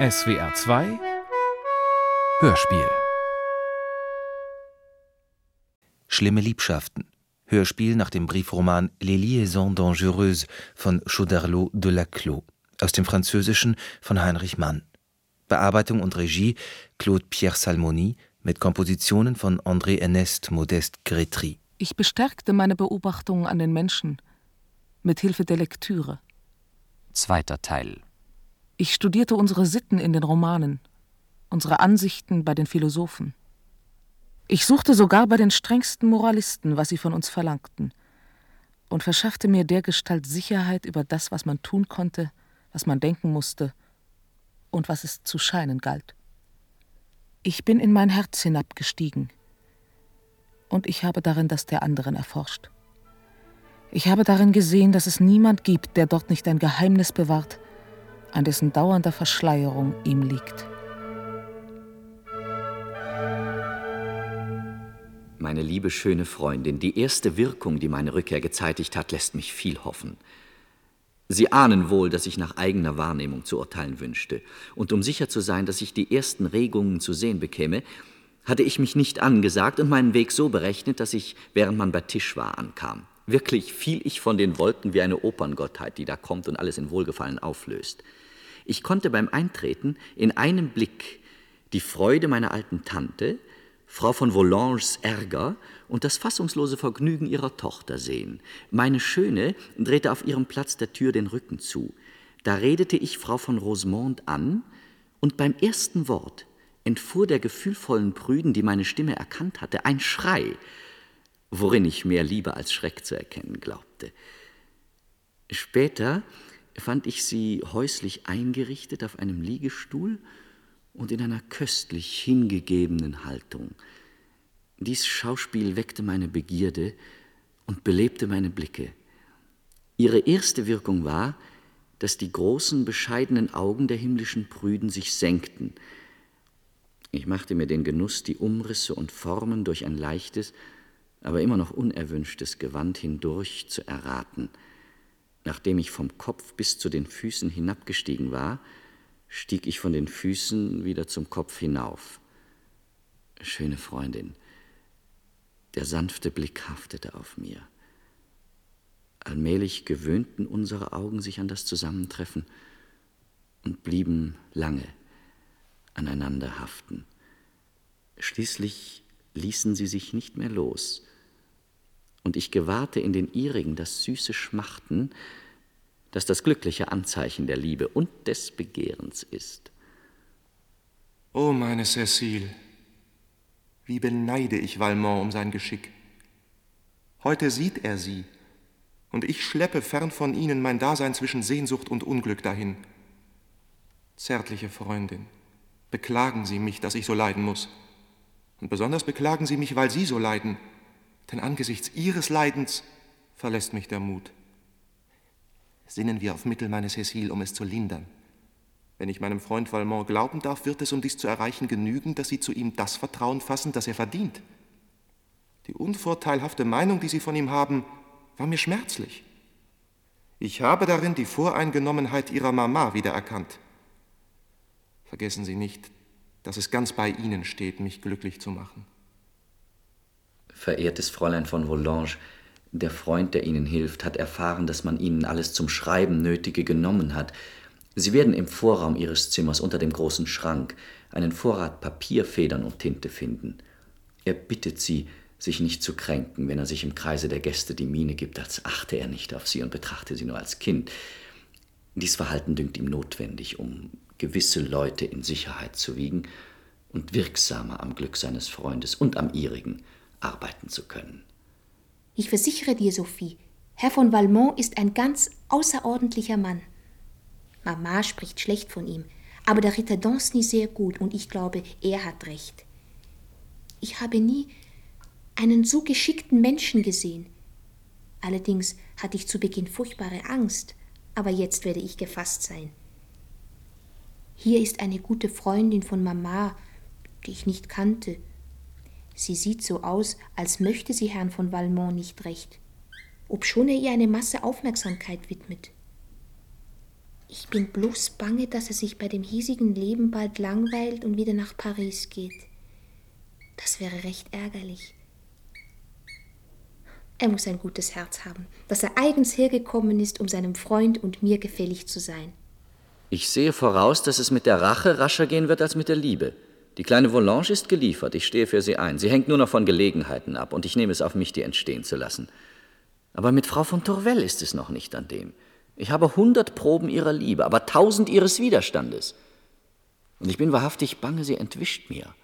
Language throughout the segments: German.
SWR 2 Hörspiel Schlimme Liebschaften. Hörspiel nach dem Briefroman Les Liaisons Dangereuses von Chauderlot de Laclos aus dem Französischen von Heinrich Mann. Bearbeitung und Regie Claude Pierre Salmoni mit Kompositionen von André Ernest Modeste Grétry. Ich bestärkte meine Beobachtungen an den Menschen mit Hilfe der Lektüre. Zweiter Teil. Ich studierte unsere Sitten in den Romanen, unsere Ansichten bei den Philosophen. Ich suchte sogar bei den strengsten Moralisten, was sie von uns verlangten, und verschaffte mir dergestalt Sicherheit über das, was man tun konnte, was man denken musste und was es zu scheinen galt. Ich bin in mein Herz hinabgestiegen, und ich habe darin das der anderen erforscht. Ich habe darin gesehen, dass es niemand gibt, der dort nicht ein Geheimnis bewahrt, an dessen dauernder Verschleierung ihm liegt. Meine liebe schöne Freundin, die erste Wirkung, die meine Rückkehr gezeitigt hat, lässt mich viel hoffen. Sie ahnen wohl, dass ich nach eigener Wahrnehmung zu urteilen wünschte. Und um sicher zu sein, dass ich die ersten Regungen zu sehen bekäme, hatte ich mich nicht angesagt und meinen Weg so berechnet, dass ich, während man bei Tisch war, ankam. Wirklich fiel ich von den Wolken wie eine Operngottheit, die da kommt und alles in Wohlgefallen auflöst. Ich konnte beim Eintreten in einem Blick die Freude meiner alten Tante, Frau von Volanges Ärger und das fassungslose Vergnügen ihrer Tochter sehen. Meine Schöne drehte auf ihrem Platz der Tür den Rücken zu. Da redete ich Frau von Rosemont an, und beim ersten Wort entfuhr der gefühlvollen Prüden, die meine Stimme erkannt hatte, ein Schrei, worin ich mehr Liebe als Schreck zu erkennen glaubte. Später fand ich sie häuslich eingerichtet auf einem Liegestuhl und in einer köstlich hingegebenen Haltung. Dies Schauspiel weckte meine Begierde und belebte meine Blicke. Ihre erste Wirkung war, dass die großen, bescheidenen Augen der himmlischen Prüden sich senkten. Ich machte mir den Genuss, die Umrisse und Formen durch ein leichtes, aber immer noch unerwünschtes Gewand hindurch zu erraten – Nachdem ich vom Kopf bis zu den Füßen hinabgestiegen war, stieg ich von den Füßen wieder zum Kopf hinauf. Schöne Freundin, der sanfte Blick haftete auf mir. Allmählich gewöhnten unsere Augen sich an das Zusammentreffen und blieben lange aneinander haften. Schließlich ließen sie sich nicht mehr los und ich gewahrte in den ihrigen das süße Schmachten, das das glückliche Anzeichen der Liebe und des Begehrens ist. O oh, meine Cecile, wie beneide ich Valmont um sein Geschick. Heute sieht er sie, und ich schleppe fern von ihnen mein Dasein zwischen Sehnsucht und Unglück dahin. Zärtliche Freundin, beklagen Sie mich, dass ich so leiden muss. Und besonders beklagen Sie mich, weil Sie so leiden denn angesichts ihres Leidens verlässt mich der Mut. Sinnen wir auf Mittel, meine Cecile, um es zu lindern. Wenn ich meinem Freund Valmont glauben darf, wird es, um dies zu erreichen, genügen, dass Sie zu ihm das Vertrauen fassen, das er verdient. Die unvorteilhafte Meinung, die Sie von ihm haben, war mir schmerzlich. Ich habe darin die Voreingenommenheit Ihrer Mama wiedererkannt. Vergessen Sie nicht, dass es ganz bei Ihnen steht, mich glücklich zu machen verehrtes Fräulein von Volanges, der Freund, der Ihnen hilft, hat erfahren, dass man Ihnen alles zum Schreiben Nötige genommen hat. Sie werden im Vorraum Ihres Zimmers unter dem großen Schrank einen Vorrat Papier, Federn und Tinte finden. Er bittet Sie, sich nicht zu kränken, wenn er sich im Kreise der Gäste die Miene gibt, als achte er nicht auf Sie und betrachte Sie nur als Kind. Dies Verhalten dünkt ihm notwendig, um gewisse Leute in Sicherheit zu wiegen und wirksamer am Glück seines Freundes und am ihrigen arbeiten zu können. Ich versichere dir, Sophie, Herr von Valmont ist ein ganz außerordentlicher Mann. Mama spricht schlecht von ihm, aber der Ritter Danceny sehr gut und ich glaube, er hat recht. Ich habe nie einen so geschickten Menschen gesehen. Allerdings hatte ich zu Beginn furchtbare Angst, aber jetzt werde ich gefasst sein. Hier ist eine gute Freundin von Mama, die ich nicht kannte, Sie sieht so aus, als möchte sie Herrn von Valmont nicht recht, obschon er ihr eine Masse Aufmerksamkeit widmet. Ich bin bloß bange, dass er sich bei dem hiesigen Leben bald langweilt und wieder nach Paris geht. Das wäre recht ärgerlich. Er muss ein gutes Herz haben, dass er eigens hergekommen ist, um seinem Freund und mir gefällig zu sein. Ich sehe voraus, dass es mit der Rache rascher gehen wird als mit der Liebe. Die kleine Volange ist geliefert, ich stehe für sie ein. Sie hängt nur noch von Gelegenheiten ab und ich nehme es auf mich, die entstehen zu lassen. Aber mit Frau von Tourvel ist es noch nicht an dem. Ich habe hundert Proben ihrer Liebe, aber tausend ihres Widerstandes. Und ich bin wahrhaftig bange, sie entwischt mir.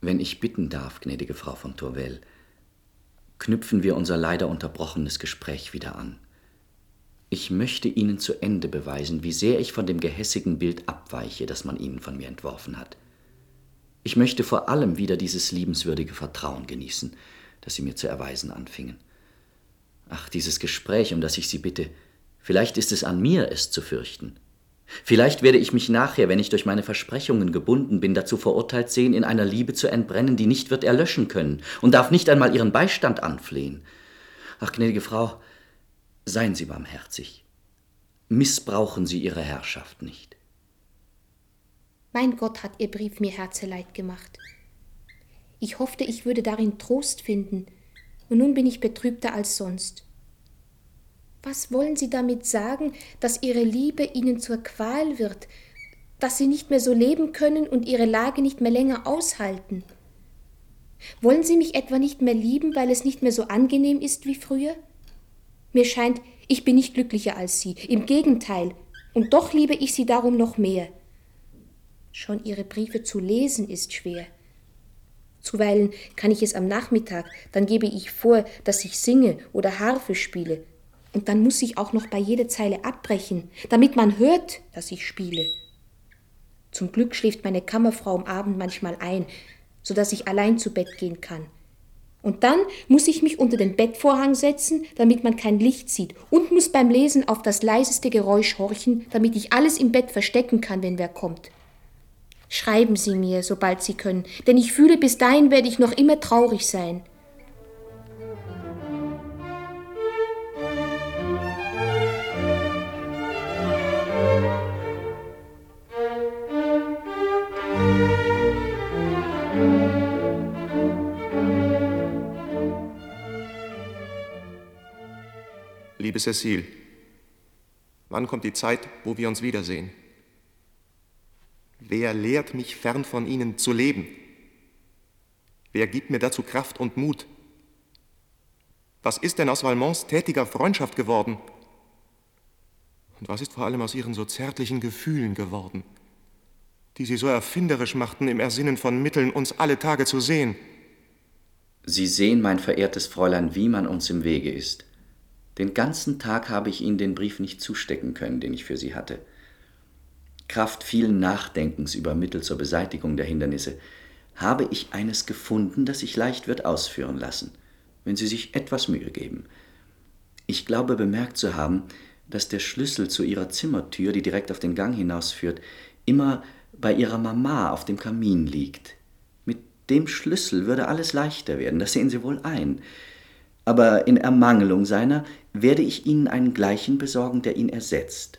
Wenn ich bitten darf, gnädige Frau von Tourvel, knüpfen wir unser leider unterbrochenes Gespräch wieder an. Ich möchte Ihnen zu Ende beweisen, wie sehr ich von dem gehässigen Bild abweiche, das man Ihnen von mir entworfen hat. Ich möchte vor allem wieder dieses liebenswürdige Vertrauen genießen, das Sie mir zu erweisen anfingen. Ach, dieses Gespräch, um das ich Sie bitte, vielleicht ist es an mir, es zu fürchten. Vielleicht werde ich mich nachher, wenn ich durch meine Versprechungen gebunden bin, dazu verurteilt sehen, in einer Liebe zu entbrennen, die nicht wird erlöschen können und darf nicht einmal ihren Beistand anflehen. Ach, gnädige Frau, seien Sie barmherzig. Missbrauchen Sie Ihre Herrschaft nicht. Mein Gott hat Ihr Brief mir Herzeleid gemacht. Ich hoffte, ich würde darin Trost finden, und nun bin ich betrübter als sonst. Was wollen Sie damit sagen, dass Ihre Liebe Ihnen zur Qual wird, dass Sie nicht mehr so leben können und Ihre Lage nicht mehr länger aushalten? Wollen Sie mich etwa nicht mehr lieben, weil es nicht mehr so angenehm ist wie früher? Mir scheint, ich bin nicht glücklicher als Sie, im Gegenteil, und doch liebe ich Sie darum noch mehr. Schon Ihre Briefe zu lesen ist schwer. Zuweilen kann ich es am Nachmittag, dann gebe ich vor, dass ich singe oder Harfe spiele, und dann muss ich auch noch bei jeder Zeile abbrechen, damit man hört, dass ich spiele. Zum Glück schläft meine Kammerfrau am Abend manchmal ein, so dass ich allein zu Bett gehen kann. Und dann muss ich mich unter den Bettvorhang setzen, damit man kein Licht sieht, und muss beim Lesen auf das leiseste Geräusch horchen, damit ich alles im Bett verstecken kann, wenn wer kommt. Schreiben Sie mir, sobald Sie können, denn ich fühle, bis dahin werde ich noch immer traurig sein. Liebe Cecile, wann kommt die Zeit, wo wir uns wiedersehen? Wer lehrt mich fern von Ihnen zu leben? Wer gibt mir dazu Kraft und Mut? Was ist denn aus Valmonts tätiger Freundschaft geworden? Und was ist vor allem aus Ihren so zärtlichen Gefühlen geworden, die Sie so erfinderisch machten im Ersinnen von Mitteln, uns alle Tage zu sehen? Sie sehen, mein verehrtes Fräulein, wie man uns im Wege ist. Den ganzen Tag habe ich Ihnen den Brief nicht zustecken können, den ich für Sie hatte. Kraft vielen Nachdenkens über Mittel zur Beseitigung der Hindernisse habe ich eines gefunden, das sich leicht wird ausführen lassen, wenn Sie sich etwas Mühe geben. Ich glaube bemerkt zu haben, dass der Schlüssel zu Ihrer Zimmertür, die direkt auf den Gang hinausführt, immer bei Ihrer Mama auf dem Kamin liegt. Mit dem Schlüssel würde alles leichter werden, das sehen Sie wohl ein aber in Ermangelung seiner werde ich Ihnen einen gleichen besorgen, der ihn ersetzt.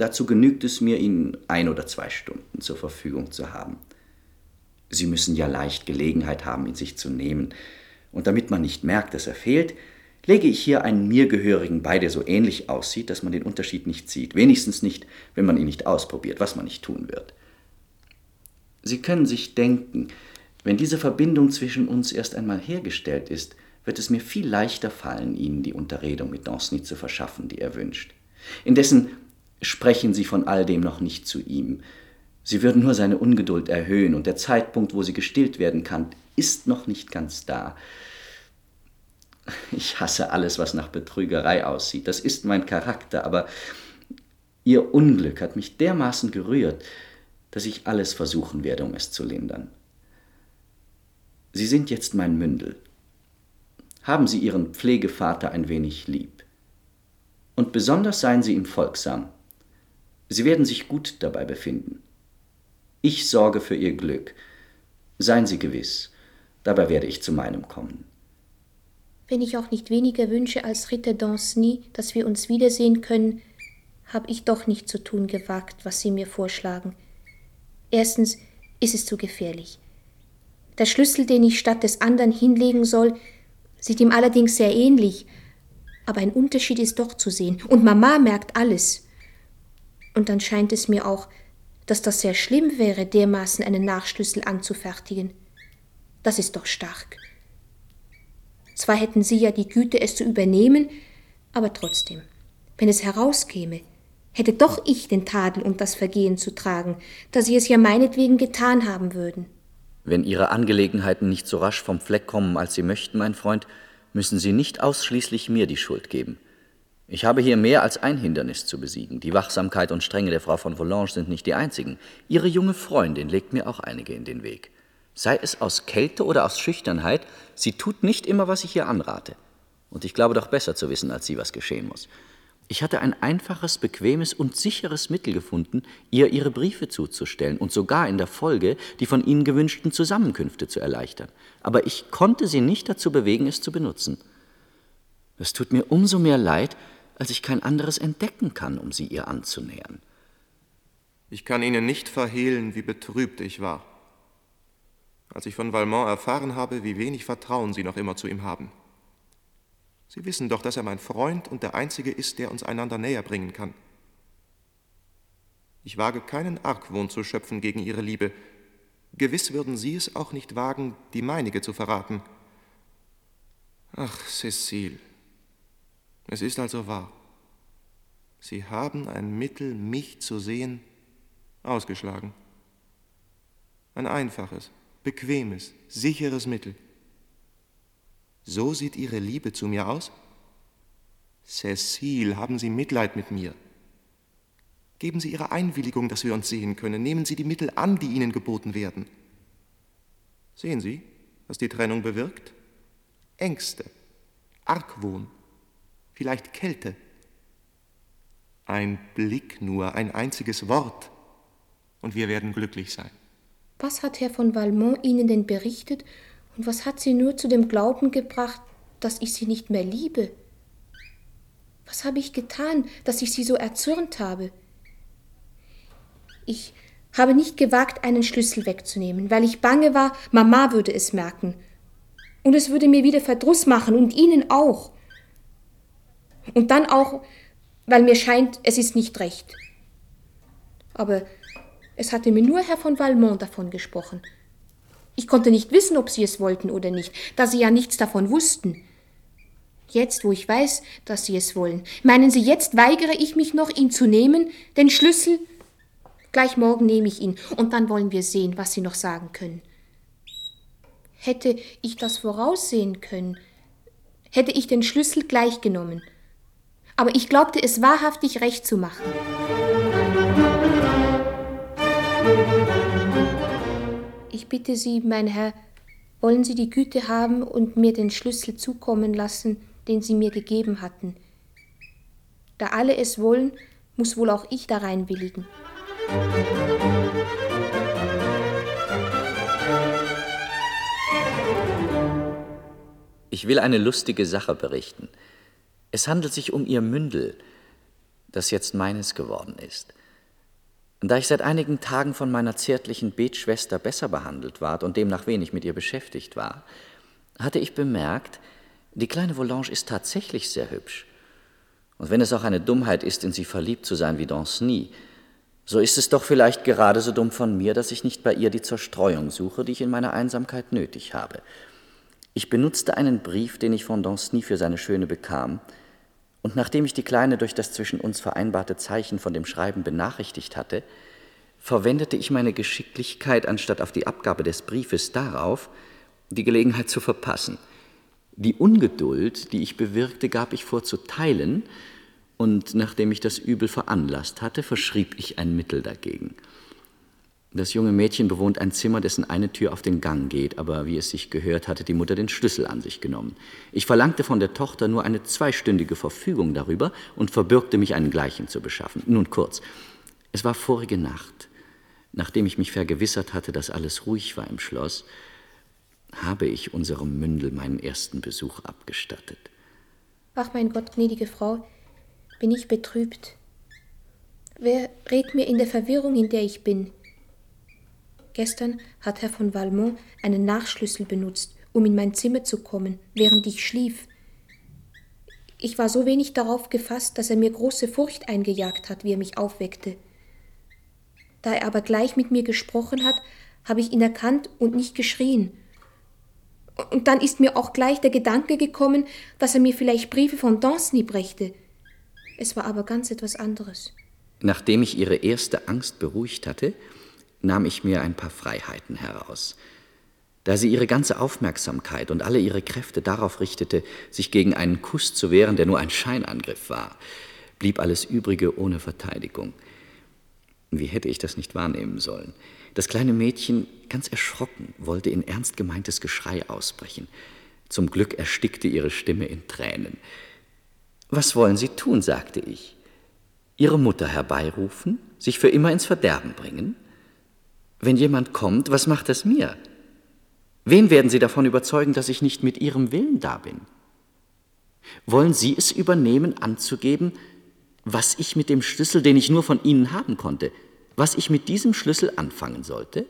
Dazu genügt es mir, Ihnen ein oder zwei Stunden zur Verfügung zu haben. Sie müssen ja leicht Gelegenheit haben, ihn sich zu nehmen, und damit man nicht merkt, dass er fehlt, lege ich hier einen mir gehörigen bei, der so ähnlich aussieht, dass man den Unterschied nicht sieht, wenigstens nicht, wenn man ihn nicht ausprobiert, was man nicht tun wird. Sie können sich denken, wenn diese Verbindung zwischen uns erst einmal hergestellt ist, wird es mir viel leichter fallen, Ihnen die Unterredung mit Danceny zu verschaffen, die er wünscht. Indessen sprechen Sie von all dem noch nicht zu ihm. Sie würden nur seine Ungeduld erhöhen, und der Zeitpunkt, wo sie gestillt werden kann, ist noch nicht ganz da. Ich hasse alles, was nach Betrügerei aussieht. Das ist mein Charakter, aber Ihr Unglück hat mich dermaßen gerührt, dass ich alles versuchen werde, um es zu lindern. Sie sind jetzt mein Mündel, haben Sie Ihren Pflegevater ein wenig lieb. Und besonders seien Sie ihm folgsam. Sie werden sich gut dabei befinden. Ich sorge für Ihr Glück. Seien Sie gewiss, dabei werde ich zu meinem kommen. Wenn ich auch nicht weniger wünsche als Ritter Danceny, dass wir uns wiedersehen können, habe ich doch nicht zu tun gewagt, was Sie mir vorschlagen. Erstens ist es zu gefährlich. Der Schlüssel, den ich statt des anderen hinlegen soll, sieht ihm allerdings sehr ähnlich, aber ein Unterschied ist doch zu sehen, und Mama merkt alles. Und dann scheint es mir auch, dass das sehr schlimm wäre, dermaßen einen Nachschlüssel anzufertigen. Das ist doch stark. Zwar hätten Sie ja die Güte, es zu übernehmen, aber trotzdem, wenn es herauskäme, hätte doch ich den Tadel und das Vergehen zu tragen, da Sie es ja meinetwegen getan haben würden. Wenn Ihre Angelegenheiten nicht so rasch vom Fleck kommen, als Sie möchten, mein Freund, müssen Sie nicht ausschließlich mir die Schuld geben. Ich habe hier mehr als ein Hindernis zu besiegen. Die Wachsamkeit und Strenge der Frau von Volange sind nicht die einzigen. Ihre junge Freundin legt mir auch einige in den Weg. Sei es aus Kälte oder aus Schüchternheit, sie tut nicht immer, was ich ihr anrate. Und ich glaube doch besser zu wissen als Sie, was geschehen muss. Ich hatte ein einfaches, bequemes und sicheres Mittel gefunden, ihr ihre Briefe zuzustellen und sogar in der Folge die von ihnen gewünschten Zusammenkünfte zu erleichtern. Aber ich konnte sie nicht dazu bewegen, es zu benutzen. Es tut mir umso mehr leid, als ich kein anderes entdecken kann, um sie ihr anzunähern. Ich kann Ihnen nicht verhehlen, wie betrübt ich war, als ich von Valmont erfahren habe, wie wenig Vertrauen Sie noch immer zu ihm haben. Sie wissen doch, dass er mein Freund und der Einzige ist, der uns einander näher bringen kann. Ich wage keinen Argwohn zu schöpfen gegen Ihre Liebe. Gewiss würden Sie es auch nicht wagen, die meinige zu verraten. Ach, Cecile, es ist also wahr. Sie haben ein Mittel, mich zu sehen, ausgeschlagen. Ein einfaches, bequemes, sicheres Mittel. So sieht Ihre Liebe zu mir aus? Cecile, haben Sie Mitleid mit mir. Geben Sie Ihre Einwilligung, dass wir uns sehen können. Nehmen Sie die Mittel an, die Ihnen geboten werden. Sehen Sie, was die Trennung bewirkt? Ängste, Argwohn, vielleicht Kälte. Ein Blick nur, ein einziges Wort, und wir werden glücklich sein. Was hat Herr von Valmont Ihnen denn berichtet und was hat sie nur zu dem Glauben gebracht, dass ich sie nicht mehr liebe? Was habe ich getan, dass ich sie so erzürnt habe? Ich habe nicht gewagt, einen Schlüssel wegzunehmen, weil ich bange war, Mama würde es merken. Und es würde mir wieder Verdruss machen und Ihnen auch. Und dann auch, weil mir scheint, es ist nicht recht. Aber es hatte mir nur Herr von Valmont davon gesprochen. Ich konnte nicht wissen, ob sie es wollten oder nicht, da sie ja nichts davon wussten. Jetzt, wo ich weiß, dass sie es wollen, meinen Sie, jetzt weigere ich mich noch, ihn zu nehmen, den Schlüssel? Gleich morgen nehme ich ihn, und dann wollen wir sehen, was Sie noch sagen können. Hätte ich das voraussehen können, hätte ich den Schlüssel gleich genommen. Aber ich glaubte es wahrhaftig recht zu machen. Ich bitte Sie, mein Herr, wollen Sie die Güte haben und mir den Schlüssel zukommen lassen, den Sie mir gegeben hatten. Da alle es wollen, muss wohl auch ich darein willigen. Ich will eine lustige Sache berichten. Es handelt sich um Ihr Mündel, das jetzt meines geworden ist. Da ich seit einigen Tagen von meiner zärtlichen Betschwester besser behandelt ward und demnach wenig mit ihr beschäftigt war, hatte ich bemerkt, die kleine Volange ist tatsächlich sehr hübsch. Und wenn es auch eine Dummheit ist, in sie verliebt zu sein wie Danceny, so ist es doch vielleicht gerade so dumm von mir, dass ich nicht bei ihr die Zerstreuung suche, die ich in meiner Einsamkeit nötig habe. Ich benutzte einen Brief, den ich von Danceny für seine Schöne bekam, und nachdem ich die Kleine durch das zwischen uns vereinbarte Zeichen von dem Schreiben benachrichtigt hatte, verwendete ich meine Geschicklichkeit anstatt auf die Abgabe des Briefes darauf, die Gelegenheit zu verpassen. Die Ungeduld, die ich bewirkte, gab ich vor zu teilen, und nachdem ich das Übel veranlasst hatte, verschrieb ich ein Mittel dagegen. Das junge Mädchen bewohnt ein Zimmer, dessen eine Tür auf den Gang geht, aber wie es sich gehört, hatte die Mutter den Schlüssel an sich genommen. Ich verlangte von der Tochter nur eine zweistündige Verfügung darüber und verbürgte mich, einen gleichen zu beschaffen. Nun kurz, es war vorige Nacht. Nachdem ich mich vergewissert hatte, dass alles ruhig war im Schloss, habe ich unserem Mündel meinen ersten Besuch abgestattet. Ach, mein Gott, gnädige Frau, bin ich betrübt. Wer rät mir in der Verwirrung, in der ich bin? Gestern hat Herr von Valmont einen Nachschlüssel benutzt, um in mein Zimmer zu kommen, während ich schlief. Ich war so wenig darauf gefasst, dass er mir große Furcht eingejagt hat, wie er mich aufweckte. Da er aber gleich mit mir gesprochen hat, habe ich ihn erkannt und nicht geschrien. Und dann ist mir auch gleich der Gedanke gekommen, dass er mir vielleicht Briefe von Danceny brächte. Es war aber ganz etwas anderes. Nachdem ich ihre erste Angst beruhigt hatte, nahm ich mir ein paar Freiheiten heraus. Da sie ihre ganze Aufmerksamkeit und alle ihre Kräfte darauf richtete, sich gegen einen Kuss zu wehren, der nur ein Scheinangriff war, blieb alles Übrige ohne Verteidigung. Wie hätte ich das nicht wahrnehmen sollen? Das kleine Mädchen, ganz erschrocken, wollte in ernst gemeintes Geschrei ausbrechen. Zum Glück erstickte ihre Stimme in Tränen. Was wollen Sie tun? sagte ich. Ihre Mutter herbeirufen, sich für immer ins Verderben bringen? Wenn jemand kommt, was macht es mir? Wen werden Sie davon überzeugen, dass ich nicht mit Ihrem Willen da bin? Wollen Sie es übernehmen, anzugeben, was ich mit dem Schlüssel, den ich nur von Ihnen haben konnte, was ich mit diesem Schlüssel anfangen sollte?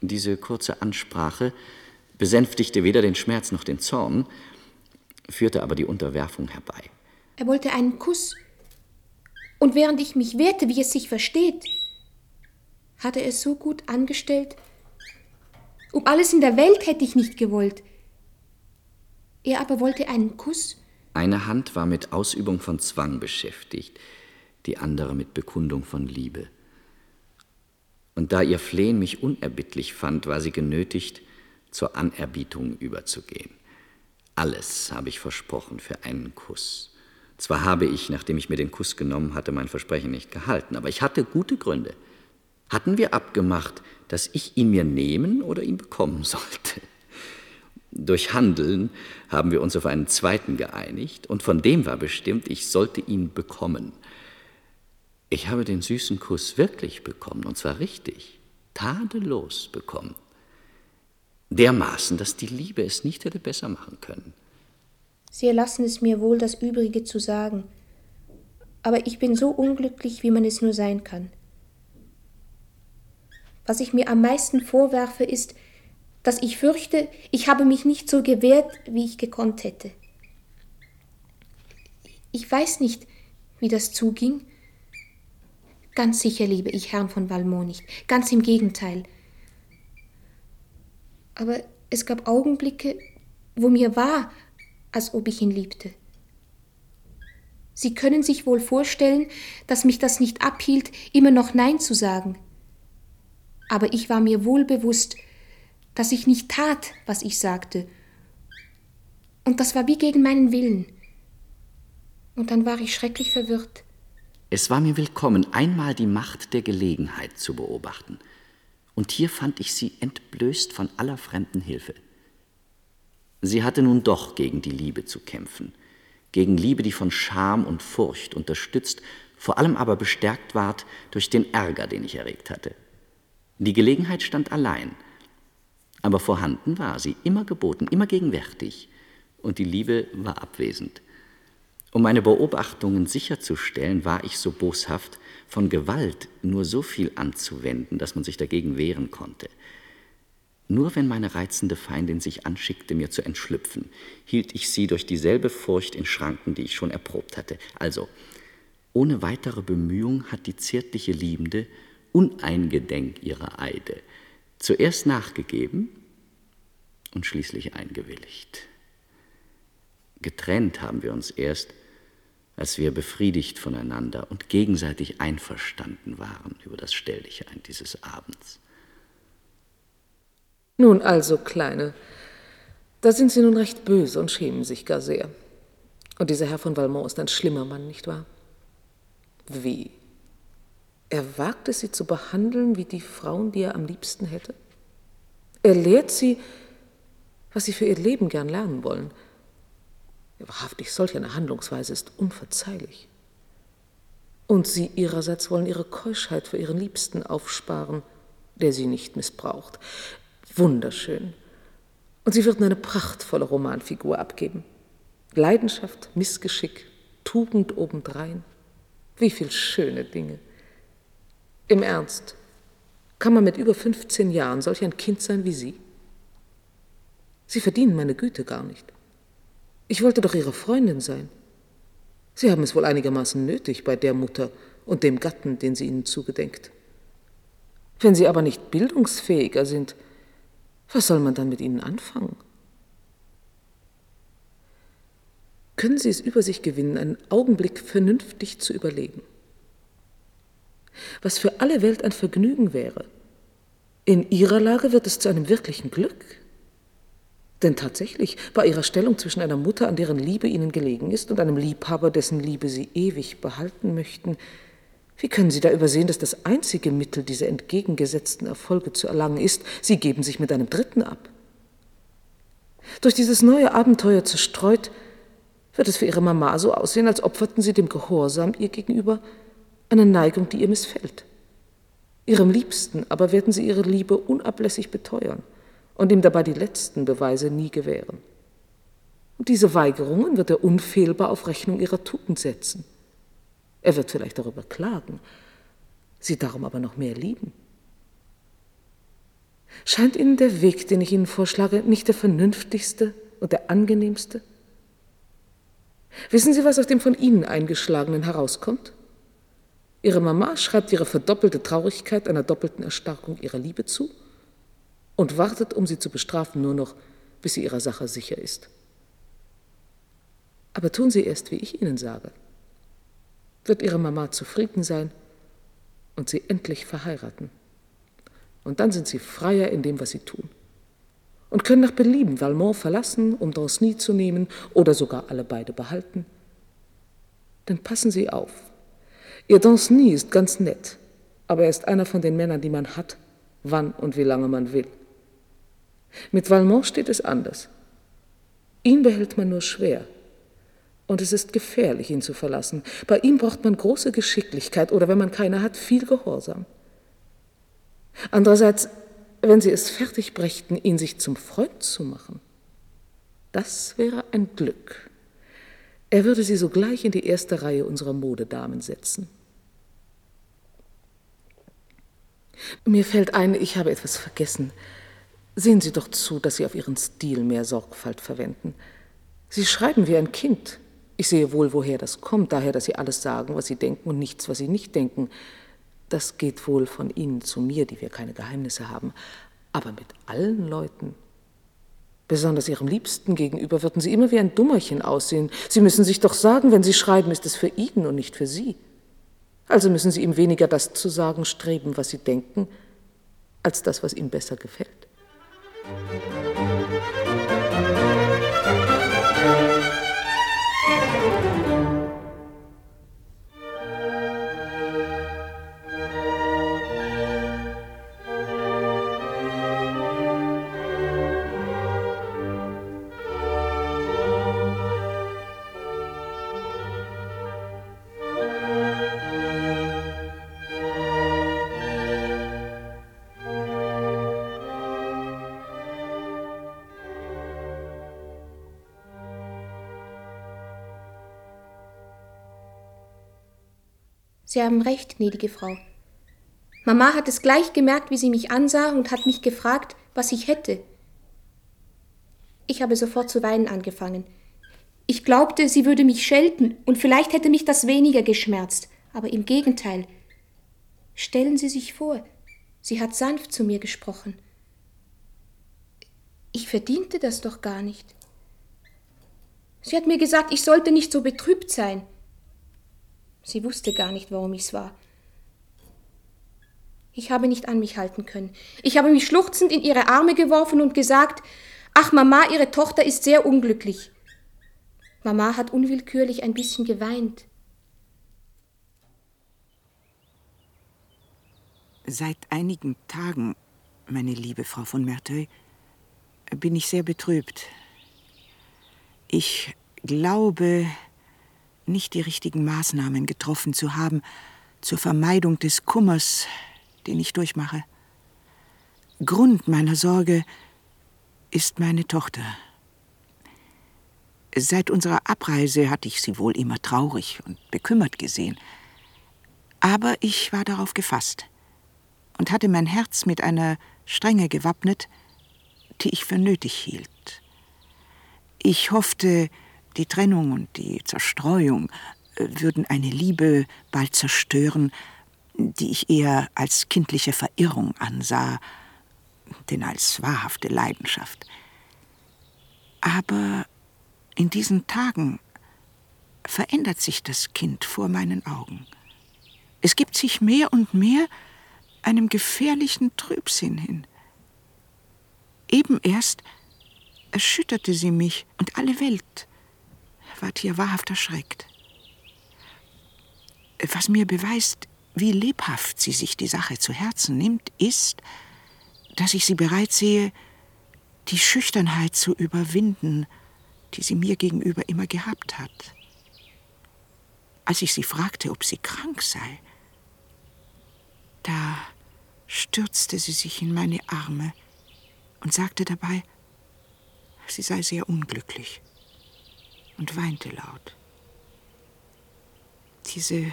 Diese kurze Ansprache besänftigte weder den Schmerz noch den Zorn, führte aber die Unterwerfung herbei. Er wollte einen Kuss. Und während ich mich wehrte, wie es sich versteht, hat er es so gut angestellt, um alles in der Welt hätte ich nicht gewollt. Er aber wollte einen Kuss. Eine Hand war mit Ausübung von Zwang beschäftigt, die andere mit Bekundung von Liebe. Und da ihr Flehen mich unerbittlich fand, war sie genötigt, zur Anerbietung überzugehen. Alles habe ich versprochen für einen Kuss. Zwar habe ich, nachdem ich mir den Kuss genommen hatte, mein Versprechen nicht gehalten, aber ich hatte gute Gründe. Hatten wir abgemacht, dass ich ihn mir nehmen oder ihn bekommen sollte. Durch Handeln haben wir uns auf einen zweiten geeinigt, und von dem war bestimmt, ich sollte ihn bekommen. Ich habe den süßen Kuss wirklich bekommen, und zwar richtig, tadellos bekommen. Dermaßen, dass die Liebe es nicht hätte besser machen können. Sie erlassen es mir wohl, das Übrige zu sagen, aber ich bin so unglücklich, wie man es nur sein kann. Was ich mir am meisten vorwerfe, ist, dass ich fürchte, ich habe mich nicht so gewehrt, wie ich gekonnt hätte. Ich weiß nicht, wie das zuging. Ganz sicher liebe ich Herrn von Valmont nicht, ganz im Gegenteil. Aber es gab Augenblicke, wo mir war, als ob ich ihn liebte. Sie können sich wohl vorstellen, dass mich das nicht abhielt, immer noch Nein zu sagen aber ich war mir wohl bewusst, dass ich nicht tat, was ich sagte. Und das war wie gegen meinen Willen. Und dann war ich schrecklich verwirrt. Es war mir willkommen, einmal die Macht der Gelegenheit zu beobachten. Und hier fand ich sie entblößt von aller fremden Hilfe. Sie hatte nun doch gegen die Liebe zu kämpfen, gegen Liebe, die von Scham und Furcht unterstützt, vor allem aber bestärkt ward durch den Ärger, den ich erregt hatte. Die Gelegenheit stand allein, aber vorhanden war sie, immer geboten, immer gegenwärtig, und die Liebe war abwesend. Um meine Beobachtungen sicherzustellen, war ich so boshaft, von Gewalt nur so viel anzuwenden, dass man sich dagegen wehren konnte. Nur wenn meine reizende Feindin sich anschickte, mir zu entschlüpfen, hielt ich sie durch dieselbe Furcht in Schranken, die ich schon erprobt hatte. Also, ohne weitere Bemühung hat die zärtliche Liebende uneingedenk ihrer Eide, zuerst nachgegeben und schließlich eingewilligt. Getrennt haben wir uns erst, als wir befriedigt voneinander und gegenseitig einverstanden waren über das Stelldichein dieses Abends. Nun also, Kleine, da sind Sie nun recht böse und schämen sich gar sehr. Und dieser Herr von Valmont ist ein schlimmer Mann, nicht wahr? Wie? Er wagt es, sie zu behandeln wie die Frauen, die er am liebsten hätte. Er lehrt sie, was sie für ihr Leben gern lernen wollen. Wahrhaftig, solch eine Handlungsweise ist unverzeihlich. Und sie ihrerseits wollen ihre Keuschheit für ihren Liebsten aufsparen, der sie nicht missbraucht. Wunderschön. Und sie wird eine prachtvolle Romanfigur abgeben. Leidenschaft, Missgeschick, Tugend obendrein. Wie viel schöne Dinge. Im Ernst, kann man mit über 15 Jahren solch ein Kind sein wie Sie? Sie verdienen meine Güte gar nicht. Ich wollte doch Ihre Freundin sein. Sie haben es wohl einigermaßen nötig bei der Mutter und dem Gatten, den sie Ihnen zugedenkt. Wenn Sie aber nicht bildungsfähiger sind, was soll man dann mit Ihnen anfangen? Können Sie es über sich gewinnen, einen Augenblick vernünftig zu überlegen? Was für alle Welt ein Vergnügen wäre, in Ihrer Lage wird es zu einem wirklichen Glück. Denn tatsächlich, bei Ihrer Stellung zwischen einer Mutter, an deren Liebe Ihnen gelegen ist, und einem Liebhaber, dessen Liebe Sie ewig behalten möchten, wie können Sie da übersehen, dass das einzige Mittel, diese entgegengesetzten Erfolge zu erlangen, ist, Sie geben sich mit einem Dritten ab? Durch dieses neue Abenteuer zerstreut, wird es für Ihre Mama so aussehen, als opferten Sie dem Gehorsam ihr gegenüber eine Neigung, die ihr missfällt. Ihrem Liebsten aber werden Sie Ihre Liebe unablässig beteuern und ihm dabei die letzten Beweise nie gewähren. Und diese Weigerungen wird er unfehlbar auf Rechnung Ihrer Tugend setzen. Er wird vielleicht darüber klagen, sie darum aber noch mehr lieben. Scheint Ihnen der Weg, den ich Ihnen vorschlage, nicht der vernünftigste und der angenehmste? Wissen Sie, was aus dem von Ihnen eingeschlagenen herauskommt? Ihre Mama schreibt ihre verdoppelte Traurigkeit einer doppelten Erstarkung ihrer Liebe zu und wartet, um sie zu bestrafen, nur noch, bis sie ihrer Sache sicher ist. Aber tun Sie erst, wie ich Ihnen sage wird ihre Mama zufrieden sein und sie endlich verheiraten. Und dann sind sie freier in dem, was sie tun. Und können nach Belieben Valmont verlassen, um Danceny zu nehmen oder sogar alle beide behalten. Denn passen Sie auf. Ihr Danceny ist ganz nett, aber er ist einer von den Männern, die man hat, wann und wie lange man will. Mit Valmont steht es anders. Ihn behält man nur schwer, und es ist gefährlich, ihn zu verlassen. Bei ihm braucht man große Geschicklichkeit oder wenn man keine hat, viel Gehorsam. Andererseits, wenn sie es fertig brächten, ihn sich zum Freund zu machen, das wäre ein Glück. Er würde sie sogleich in die erste Reihe unserer Modedamen setzen. Mir fällt ein, ich habe etwas vergessen. Sehen Sie doch zu, dass Sie auf Ihren Stil mehr Sorgfalt verwenden. Sie schreiben wie ein Kind. Ich sehe wohl, woher das kommt, daher, dass Sie alles sagen, was Sie denken und nichts, was Sie nicht denken. Das geht wohl von Ihnen zu mir, die wir keine Geheimnisse haben. Aber mit allen Leuten, besonders Ihrem Liebsten gegenüber, würden Sie immer wie ein Dummerchen aussehen. Sie müssen sich doch sagen, wenn Sie schreiben, ist es für ihn und nicht für Sie. Also müssen Sie ihm weniger das zu sagen streben, was Sie denken, als das, was ihm besser gefällt. Sie haben recht, gnädige Frau. Mama hat es gleich gemerkt, wie sie mich ansah und hat mich gefragt, was ich hätte. Ich habe sofort zu weinen angefangen. Ich glaubte, sie würde mich schelten und vielleicht hätte mich das weniger geschmerzt, aber im Gegenteil. Stellen Sie sich vor, sie hat sanft zu mir gesprochen. Ich verdiente das doch gar nicht. Sie hat mir gesagt, ich sollte nicht so betrübt sein. Sie wusste gar nicht, warum ich's war. Ich habe nicht an mich halten können. Ich habe mich schluchzend in ihre Arme geworfen und gesagt, ach Mama, Ihre Tochter ist sehr unglücklich. Mama hat unwillkürlich ein bisschen geweint. Seit einigen Tagen, meine liebe Frau von Merteuil, bin ich sehr betrübt. Ich glaube, nicht die richtigen Maßnahmen getroffen zu haben zur Vermeidung des Kummers, den ich durchmache. Grund meiner Sorge ist meine Tochter. Seit unserer Abreise hatte ich sie wohl immer traurig und bekümmert gesehen. Aber ich war darauf gefasst und hatte mein Herz mit einer Strenge gewappnet, die ich für nötig hielt. Ich hoffte, die Trennung und die Zerstreuung äh, würden eine Liebe bald zerstören, die ich eher als kindliche Verirrung ansah, denn als wahrhafte Leidenschaft. Aber in diesen Tagen verändert sich das Kind vor meinen Augen. Es gibt sich mehr und mehr einem gefährlichen Trübsinn hin. Eben erst erschütterte sie mich und alle Welt ward hier wahrhaft erschreckt. Was mir beweist, wie lebhaft sie sich die Sache zu Herzen nimmt, ist, dass ich sie bereit sehe, die Schüchternheit zu überwinden, die sie mir gegenüber immer gehabt hat. Als ich sie fragte, ob sie krank sei, da stürzte sie sich in meine Arme und sagte dabei, sie sei sehr unglücklich und weinte laut. Diese,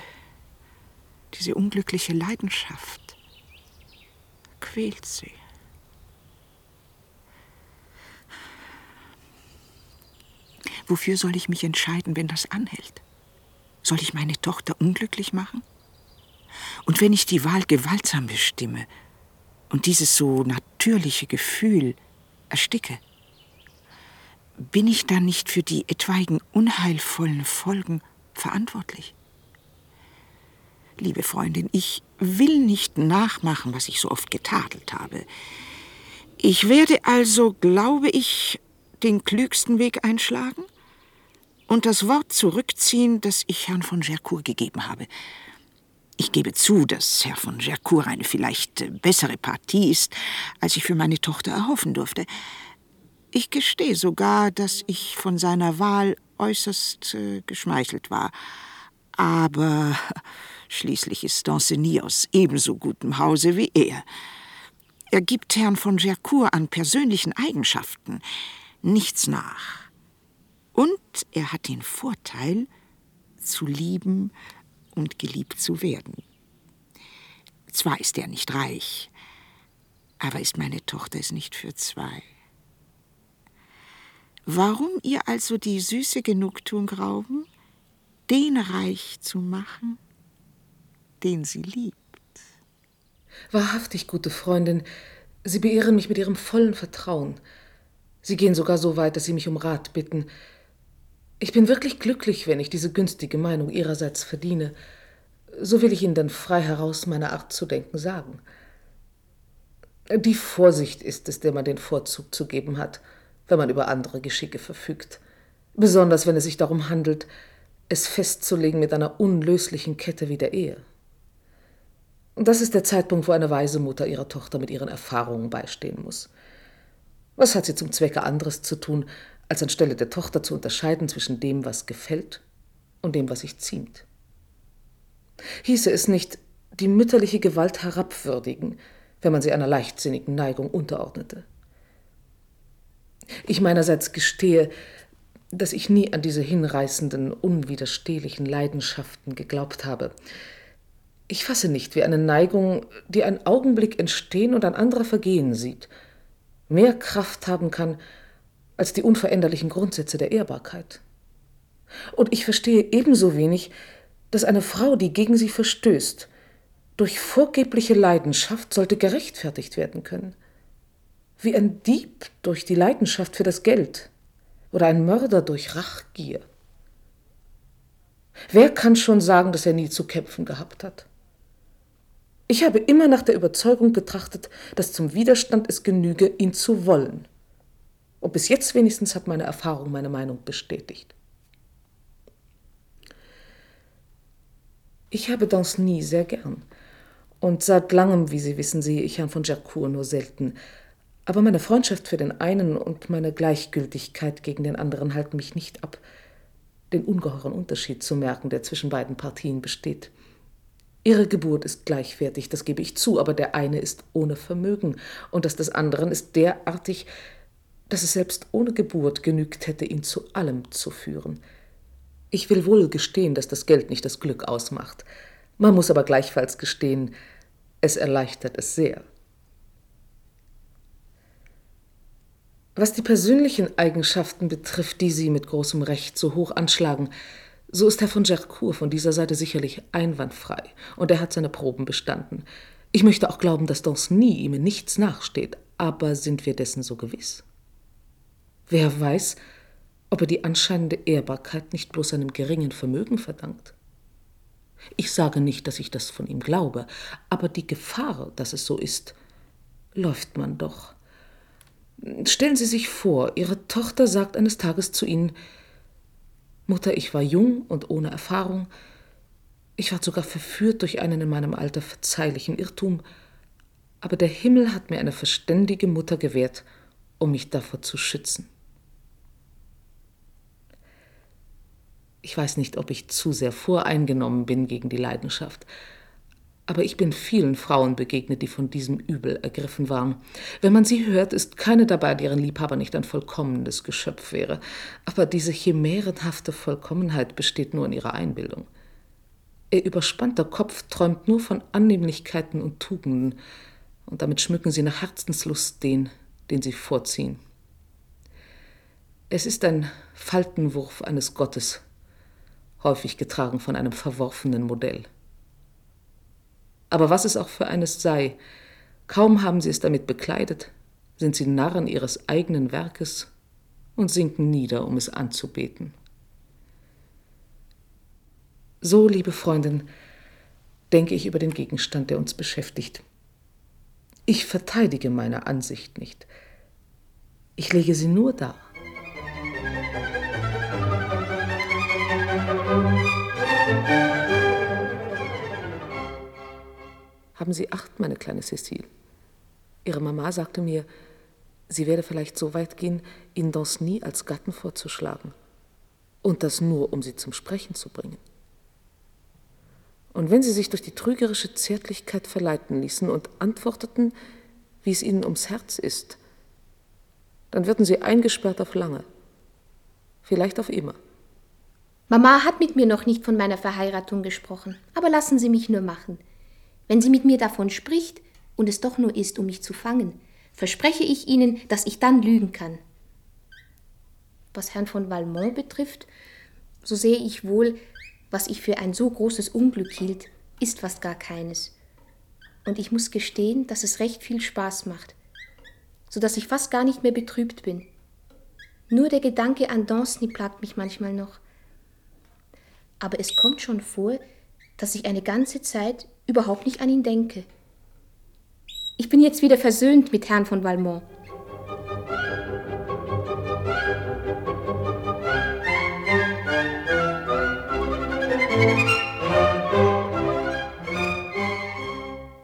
diese unglückliche Leidenschaft quält sie. Wofür soll ich mich entscheiden, wenn das anhält? Soll ich meine Tochter unglücklich machen? Und wenn ich die Wahl gewaltsam bestimme und dieses so natürliche Gefühl ersticke, bin ich dann nicht für die etwaigen unheilvollen Folgen verantwortlich? Liebe Freundin, ich will nicht nachmachen, was ich so oft getadelt habe. Ich werde also, glaube ich, den klügsten Weg einschlagen und das Wort zurückziehen, das ich Herrn von Gercourt gegeben habe. Ich gebe zu, dass Herr von Gercourt eine vielleicht bessere Partie ist, als ich für meine Tochter erhoffen durfte. Ich gestehe sogar, dass ich von seiner Wahl äußerst äh, geschmeichelt war. Aber schließlich ist Danceny aus ebenso gutem Hause wie er. Er gibt Herrn von Gercourt an persönlichen Eigenschaften nichts nach. Und er hat den Vorteil, zu lieben und geliebt zu werden. Zwar ist er nicht reich, aber ist meine Tochter es nicht für zwei. Warum ihr also die süße Genugtuung rauben, den reich zu machen, den sie liebt? Wahrhaftig, gute Freundin, Sie beehren mich mit Ihrem vollen Vertrauen. Sie gehen sogar so weit, dass Sie mich um Rat bitten. Ich bin wirklich glücklich, wenn ich diese günstige Meinung Ihrerseits verdiene. So will ich Ihnen dann frei heraus meine Art zu denken sagen. Die Vorsicht ist es, der man den Vorzug zu geben hat wenn man über andere Geschicke verfügt, besonders wenn es sich darum handelt, es festzulegen mit einer unlöslichen Kette wie der Ehe. Das ist der Zeitpunkt, wo eine weise Mutter ihrer Tochter mit ihren Erfahrungen beistehen muss. Was hat sie zum Zwecke anderes zu tun, als anstelle der Tochter zu unterscheiden zwischen dem, was gefällt und dem, was sich ziemt? Hieße es nicht, die mütterliche Gewalt herabwürdigen, wenn man sie einer leichtsinnigen Neigung unterordnete? Ich meinerseits gestehe, dass ich nie an diese hinreißenden, unwiderstehlichen Leidenschaften geglaubt habe. Ich fasse nicht, wie eine Neigung, die einen Augenblick entstehen und ein anderer vergehen sieht, mehr Kraft haben kann als die unveränderlichen Grundsätze der Ehrbarkeit. Und ich verstehe ebenso wenig, dass eine Frau, die gegen sie verstößt, durch vorgebliche Leidenschaft sollte gerechtfertigt werden können wie ein Dieb durch die Leidenschaft für das Geld oder ein Mörder durch Rachgier. Wer kann schon sagen, dass er nie zu kämpfen gehabt hat? Ich habe immer nach der Überzeugung betrachtet, dass zum Widerstand es genüge, ihn zu wollen. Und bis jetzt wenigstens hat meine Erfahrung meine Meinung bestätigt. Ich habe Danceny sehr gern. Und seit langem, wie Sie wissen, sehe ich Herrn von Gercourt nur selten. Aber meine Freundschaft für den einen und meine Gleichgültigkeit gegen den anderen halten mich nicht ab, den ungeheuren Unterschied zu merken, der zwischen beiden Partien besteht. Ihre Geburt ist gleichwertig, das gebe ich zu, aber der eine ist ohne Vermögen und das des anderen ist derartig, dass es selbst ohne Geburt genügt hätte, ihn zu allem zu führen. Ich will wohl gestehen, dass das Geld nicht das Glück ausmacht, Man muss aber gleichfalls gestehen, es erleichtert es sehr. Was die persönlichen Eigenschaften betrifft, die Sie mit großem Recht so hoch anschlagen, so ist Herr von Gercourt von dieser Seite sicherlich einwandfrei und er hat seine Proben bestanden. Ich möchte auch glauben, dass Danceny ihm in nichts nachsteht, aber sind wir dessen so gewiss? Wer weiß, ob er die anscheinende Ehrbarkeit nicht bloß einem geringen Vermögen verdankt? Ich sage nicht, dass ich das von ihm glaube, aber die Gefahr, dass es so ist, läuft man doch. Stellen Sie sich vor, Ihre Tochter sagt eines Tages zu Ihnen, Mutter, ich war jung und ohne Erfahrung, ich war sogar verführt durch einen in meinem Alter verzeihlichen Irrtum, aber der Himmel hat mir eine verständige Mutter gewährt, um mich davor zu schützen. Ich weiß nicht, ob ich zu sehr voreingenommen bin gegen die Leidenschaft, aber ich bin vielen Frauen begegnet, die von diesem Übel ergriffen waren. Wenn man sie hört, ist keine dabei, deren Liebhaber nicht ein vollkommenes Geschöpf wäre. Aber diese chimärenhafte Vollkommenheit besteht nur in ihrer Einbildung. Ihr überspannter Kopf träumt nur von Annehmlichkeiten und Tugenden, und damit schmücken sie nach Herzenslust den, den sie vorziehen. Es ist ein Faltenwurf eines Gottes, häufig getragen von einem verworfenen Modell. Aber was es auch für eines sei, kaum haben sie es damit bekleidet, sind sie Narren ihres eigenen Werkes und sinken nieder, um es anzubeten. So, liebe Freundin, denke ich über den Gegenstand, der uns beschäftigt. Ich verteidige meine Ansicht nicht. Ich lege sie nur dar. Haben Sie Acht, meine kleine Cecile. Ihre Mama sagte mir, sie werde vielleicht so weit gehen, Ihnen Danceny als Gatten vorzuschlagen. Und das nur, um Sie zum Sprechen zu bringen. Und wenn sie sich durch die trügerische Zärtlichkeit verleiten ließen und antworteten, wie es ihnen ums Herz ist, dann würden sie eingesperrt auf lange, vielleicht auf immer. Mama hat mit mir noch nicht von meiner Verheiratung gesprochen, aber lassen Sie mich nur machen. Wenn sie mit mir davon spricht und es doch nur ist, um mich zu fangen, verspreche ich Ihnen, dass ich dann lügen kann. Was Herrn von Valmont betrifft, so sehe ich wohl, was ich für ein so großes Unglück hielt, ist fast gar keines. Und ich muss gestehen, dass es recht viel Spaß macht, so dass ich fast gar nicht mehr betrübt bin. Nur der Gedanke an Danceny plagt mich manchmal noch. Aber es kommt schon vor, dass ich eine ganze Zeit überhaupt nicht an ihn denke. Ich bin jetzt wieder versöhnt mit Herrn von Valmont.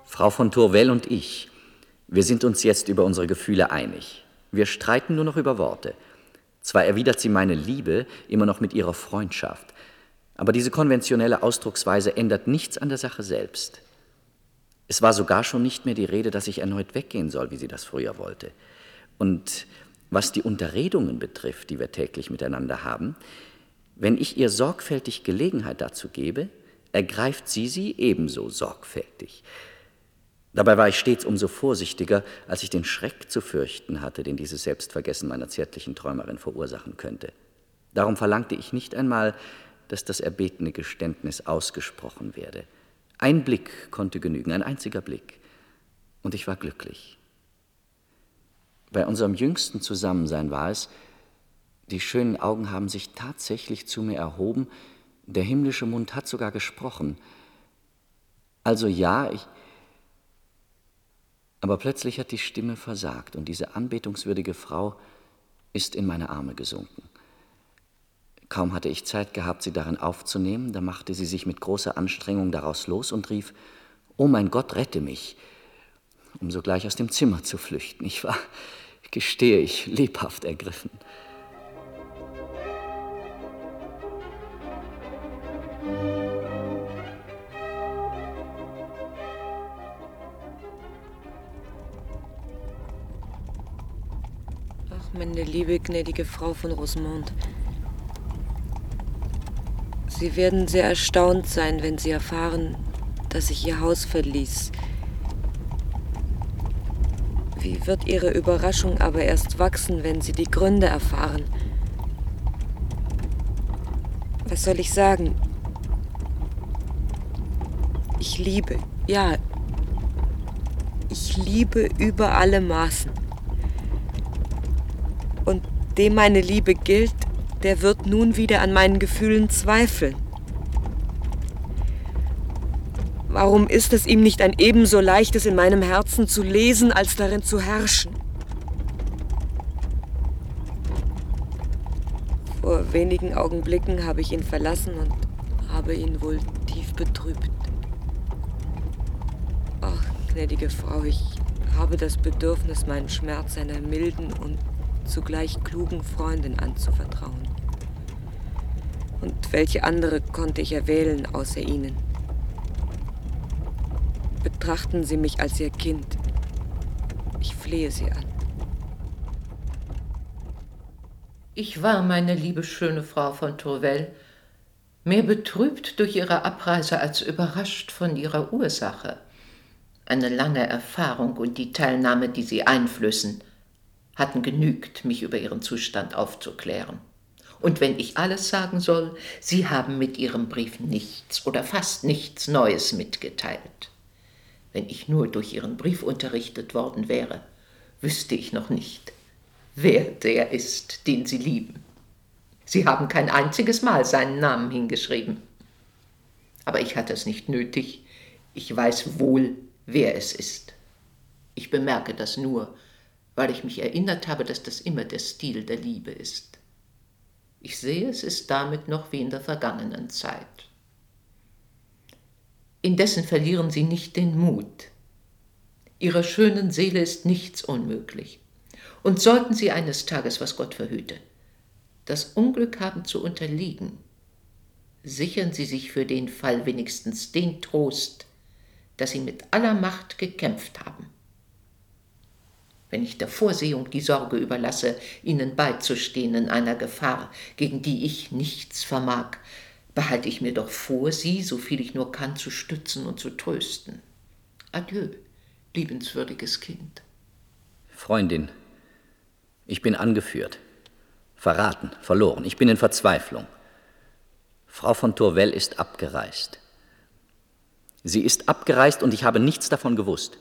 Frau von Tourvel und ich, wir sind uns jetzt über unsere Gefühle einig. Wir streiten nur noch über Worte. Zwar erwidert sie meine Liebe immer noch mit ihrer Freundschaft, aber diese konventionelle Ausdrucksweise ändert nichts an der Sache selbst. Es war sogar schon nicht mehr die Rede, dass ich erneut weggehen soll, wie sie das früher wollte. Und was die Unterredungen betrifft, die wir täglich miteinander haben, wenn ich ihr sorgfältig Gelegenheit dazu gebe, ergreift sie sie ebenso sorgfältig. Dabei war ich stets umso vorsichtiger, als ich den Schreck zu fürchten hatte, den dieses Selbstvergessen meiner zärtlichen Träumerin verursachen könnte. Darum verlangte ich nicht einmal, dass das erbetene Geständnis ausgesprochen werde. Ein Blick konnte genügen, ein einziger Blick. Und ich war glücklich. Bei unserem jüngsten Zusammensein war es, die schönen Augen haben sich tatsächlich zu mir erhoben, der himmlische Mund hat sogar gesprochen. Also ja, ich, aber plötzlich hat die Stimme versagt und diese anbetungswürdige Frau ist in meine Arme gesunken. Kaum hatte ich Zeit gehabt, sie darin aufzunehmen, da machte sie sich mit großer Anstrengung daraus los und rief, Oh mein Gott, rette mich, um sogleich aus dem Zimmer zu flüchten. Ich war, gestehe ich, lebhaft ergriffen. meine liebe, gnädige Frau von Rosemont. Sie werden sehr erstaunt sein, wenn Sie erfahren, dass ich ihr Haus verließ. Wie wird ihre Überraschung aber erst wachsen, wenn sie die Gründe erfahren? Was soll ich sagen? Ich liebe, ja, ich liebe über alle Maßen. Und dem meine Liebe gilt, der wird nun wieder an meinen Gefühlen zweifeln. Warum ist es ihm nicht ein ebenso leichtes in meinem Herzen zu lesen, als darin zu herrschen? Vor wenigen Augenblicken habe ich ihn verlassen und habe ihn wohl tief betrübt. Ach, gnädige Frau, ich habe das Bedürfnis, meinen Schmerz einer milden und zugleich klugen Freundin anzuvertrauen. Und welche andere konnte ich erwählen außer Ihnen? Betrachten Sie mich als Ihr Kind. Ich flehe Sie an. Ich war, meine liebe schöne Frau von Tourvel, mehr betrübt durch ihre Abreise als überrascht von ihrer Ursache. Eine lange Erfahrung und die Teilnahme, die sie einflößen, hatten genügt, mich über ihren Zustand aufzuklären. Und wenn ich alles sagen soll, Sie haben mit Ihrem Brief nichts oder fast nichts Neues mitgeteilt. Wenn ich nur durch Ihren Brief unterrichtet worden wäre, wüsste ich noch nicht, wer der ist, den Sie lieben. Sie haben kein einziges Mal seinen Namen hingeschrieben. Aber ich hatte es nicht nötig. Ich weiß wohl, wer es ist. Ich bemerke das nur, weil ich mich erinnert habe, dass das immer der Stil der Liebe ist. Ich sehe, es ist damit noch wie in der vergangenen Zeit. Indessen verlieren Sie nicht den Mut. Ihrer schönen Seele ist nichts unmöglich. Und sollten Sie eines Tages, was Gott verhüte, das Unglück haben zu unterliegen, sichern Sie sich für den Fall wenigstens den Trost, dass Sie mit aller Macht gekämpft haben. Wenn ich der Vorsehung die Sorge überlasse, Ihnen beizustehen in einer Gefahr, gegen die ich nichts vermag, behalte ich mir doch vor, Sie, so viel ich nur kann, zu stützen und zu trösten. Adieu, liebenswürdiges Kind. Freundin, ich bin angeführt, verraten, verloren. Ich bin in Verzweiflung. Frau von Tourvel ist abgereist. Sie ist abgereist und ich habe nichts davon gewusst.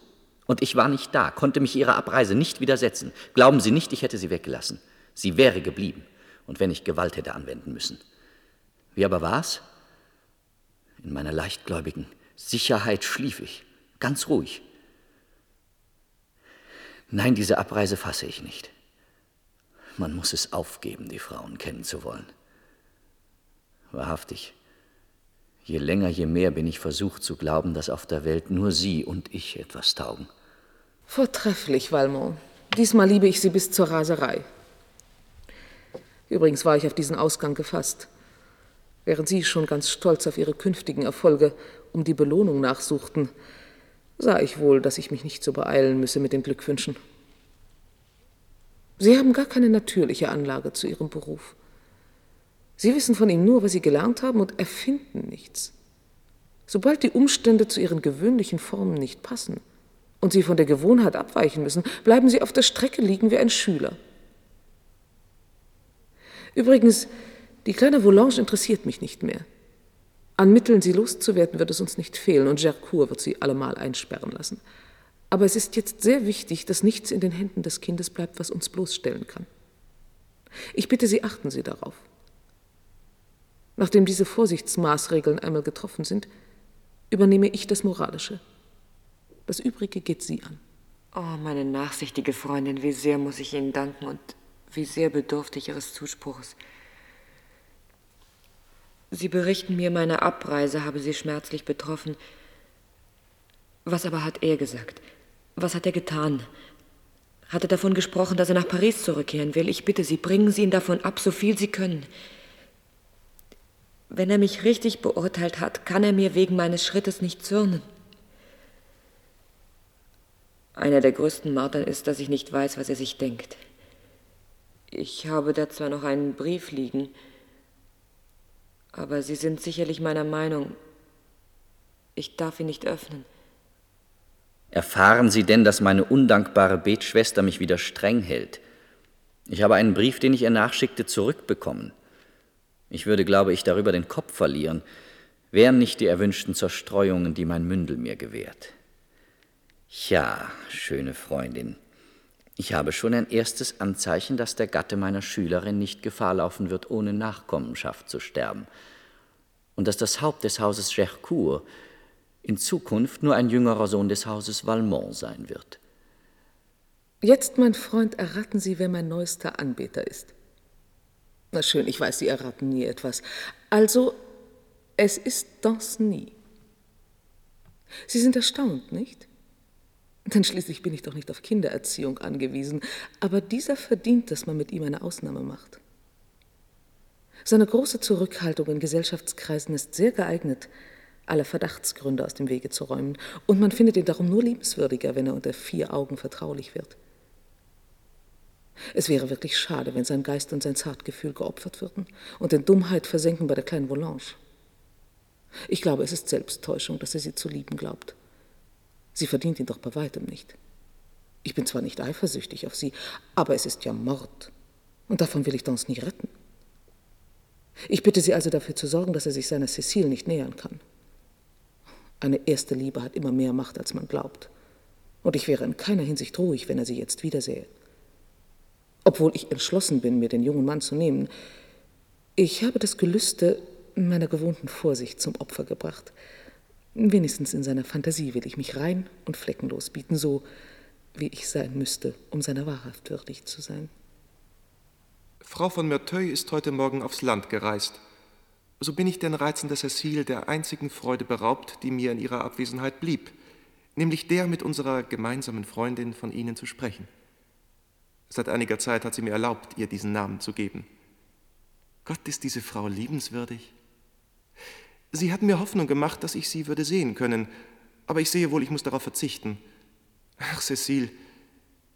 Und ich war nicht da, konnte mich ihrer Abreise nicht widersetzen. Glauben Sie nicht, ich hätte sie weggelassen. Sie wäre geblieben. Und wenn ich Gewalt hätte anwenden müssen. Wie aber war's? In meiner leichtgläubigen Sicherheit schlief ich, ganz ruhig. Nein, diese Abreise fasse ich nicht. Man muss es aufgeben, die Frauen kennenzuwollen. Wahrhaftig, je länger, je mehr bin ich versucht zu glauben, dass auf der Welt nur Sie und ich etwas taugen. Vortrefflich, Valmont. Diesmal liebe ich Sie bis zur Raserei. Übrigens war ich auf diesen Ausgang gefasst. Während Sie schon ganz stolz auf Ihre künftigen Erfolge um die Belohnung nachsuchten, sah ich wohl, dass ich mich nicht so beeilen müsse mit den Glückwünschen. Sie haben gar keine natürliche Anlage zu Ihrem Beruf. Sie wissen von ihm nur, was Sie gelernt haben und erfinden nichts. Sobald die Umstände zu Ihren gewöhnlichen Formen nicht passen und Sie von der Gewohnheit abweichen müssen, bleiben Sie auf der Strecke liegen wie ein Schüler. Übrigens, die kleine Volange interessiert mich nicht mehr. An Mitteln, sie loszuwerden, wird es uns nicht fehlen, und Gercourt wird sie allemal einsperren lassen. Aber es ist jetzt sehr wichtig, dass nichts in den Händen des Kindes bleibt, was uns bloßstellen kann. Ich bitte Sie, achten Sie darauf. Nachdem diese Vorsichtsmaßregeln einmal getroffen sind, übernehme ich das Moralische. Das Übrige geht Sie an. Oh, meine nachsichtige Freundin, wie sehr muss ich Ihnen danken und wie sehr bedurfte ich Ihres Zuspruchs. Sie berichten mir, meine Abreise habe Sie schmerzlich betroffen. Was aber hat er gesagt? Was hat er getan? Hat er davon gesprochen, dass er nach Paris zurückkehren will? Ich bitte Sie, bringen Sie ihn davon ab, so viel Sie können. Wenn er mich richtig beurteilt hat, kann er mir wegen meines Schrittes nicht zürnen. Einer der größten Martern ist, dass ich nicht weiß, was er sich denkt. Ich habe da zwar noch einen Brief liegen, aber Sie sind sicherlich meiner Meinung. Ich darf ihn nicht öffnen. Erfahren Sie denn, dass meine undankbare Betschwester mich wieder streng hält? Ich habe einen Brief, den ich ihr nachschickte, zurückbekommen. Ich würde, glaube ich, darüber den Kopf verlieren, wären nicht die erwünschten Zerstreuungen, die mein Mündel mir gewährt. Ja, schöne Freundin, ich habe schon ein erstes Anzeichen, dass der Gatte meiner Schülerin nicht Gefahr laufen wird, ohne Nachkommenschaft zu sterben, und dass das Haupt des Hauses Gercourt in Zukunft nur ein jüngerer Sohn des Hauses Valmont sein wird. Jetzt, mein Freund, erraten Sie, wer mein neuester Anbeter ist. Na schön, ich weiß, Sie erraten nie etwas. Also, es ist Danceny. Sie sind erstaunt, nicht? Denn schließlich bin ich doch nicht auf Kindererziehung angewiesen. Aber dieser verdient, dass man mit ihm eine Ausnahme macht. Seine große Zurückhaltung in Gesellschaftskreisen ist sehr geeignet, alle Verdachtsgründe aus dem Wege zu räumen. Und man findet ihn darum nur liebenswürdiger, wenn er unter vier Augen vertraulich wird. Es wäre wirklich schade, wenn sein Geist und sein Zartgefühl geopfert würden und in Dummheit versenken bei der kleinen Volange. Ich glaube, es ist Selbsttäuschung, dass er sie zu lieben glaubt. Sie verdient ihn doch bei weitem nicht. Ich bin zwar nicht eifersüchtig auf sie, aber es ist ja Mord. Und davon will ich Dance nie retten. Ich bitte Sie also dafür zu sorgen, dass er sich seiner Cecile nicht nähern kann. Eine erste Liebe hat immer mehr Macht, als man glaubt. Und ich wäre in keiner Hinsicht ruhig, wenn er sie jetzt wiedersähe obwohl ich entschlossen bin, mir den jungen Mann zu nehmen. Ich habe das Gelüste meiner gewohnten Vorsicht zum Opfer gebracht. Wenigstens in seiner Fantasie will ich mich rein und fleckenlos bieten, so wie ich sein müsste, um seiner wahrhaft würdig zu sein. Frau von Merteuil ist heute Morgen aufs Land gereist. So bin ich den Reizen der Cecile der einzigen Freude beraubt, die mir in ihrer Abwesenheit blieb, nämlich der mit unserer gemeinsamen Freundin von Ihnen zu sprechen. Seit einiger Zeit hat sie mir erlaubt, ihr diesen Namen zu geben. Gott ist diese Frau liebenswürdig. Sie hat mir Hoffnung gemacht, dass ich sie würde sehen können, aber ich sehe wohl, ich muss darauf verzichten. Ach, Cecile,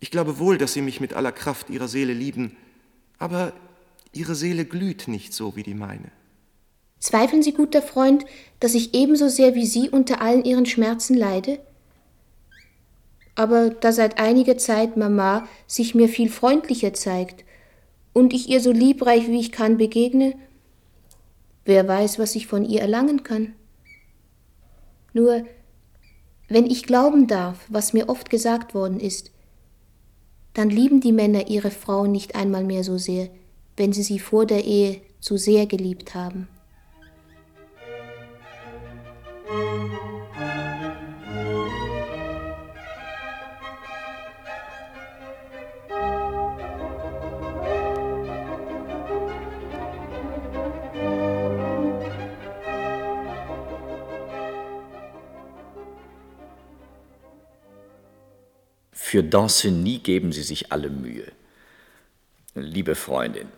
ich glaube wohl, dass Sie mich mit aller Kraft Ihrer Seele lieben, aber Ihre Seele glüht nicht so wie die meine. Zweifeln Sie, guter Freund, dass ich ebenso sehr wie Sie unter allen Ihren Schmerzen leide? aber da seit einiger Zeit Mama sich mir viel freundlicher zeigt und ich ihr so liebreich wie ich kann begegne, wer weiß, was ich von ihr erlangen kann. Nur, wenn ich glauben darf, was mir oft gesagt worden ist, dann lieben die Männer ihre Frauen nicht einmal mehr so sehr, wenn sie sie vor der Ehe zu sehr geliebt haben. Für Danceny geben Sie sich alle Mühe. Liebe Freundin,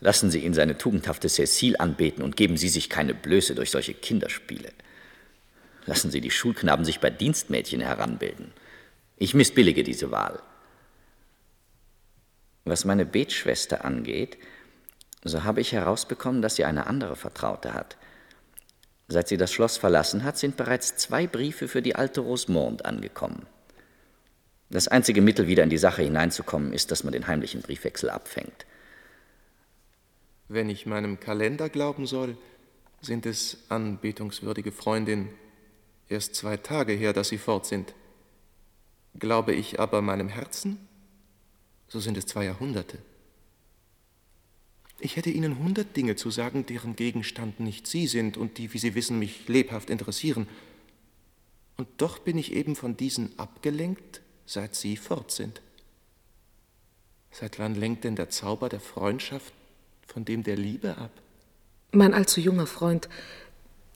lassen Sie ihn seine tugendhafte Cécile anbeten und geben Sie sich keine Blöße durch solche Kinderspiele. Lassen Sie die Schulknaben sich bei Dienstmädchen heranbilden. Ich missbillige diese Wahl. Was meine Betschwester angeht, so habe ich herausbekommen, dass sie eine andere Vertraute hat. Seit sie das Schloss verlassen hat, sind bereits zwei Briefe für die alte Rosemonde angekommen. Das einzige Mittel, wieder in die Sache hineinzukommen, ist, dass man den heimlichen Briefwechsel abfängt. Wenn ich meinem Kalender glauben soll, sind es, anbetungswürdige Freundin, erst zwei Tage her, dass Sie fort sind. Glaube ich aber meinem Herzen, so sind es zwei Jahrhunderte. Ich hätte Ihnen hundert Dinge zu sagen, deren Gegenstand nicht Sie sind und die, wie Sie wissen, mich lebhaft interessieren. Und doch bin ich eben von diesen abgelenkt seit Sie fort sind. Seit wann lenkt denn der Zauber der Freundschaft von dem der Liebe ab? Mein allzu junger Freund,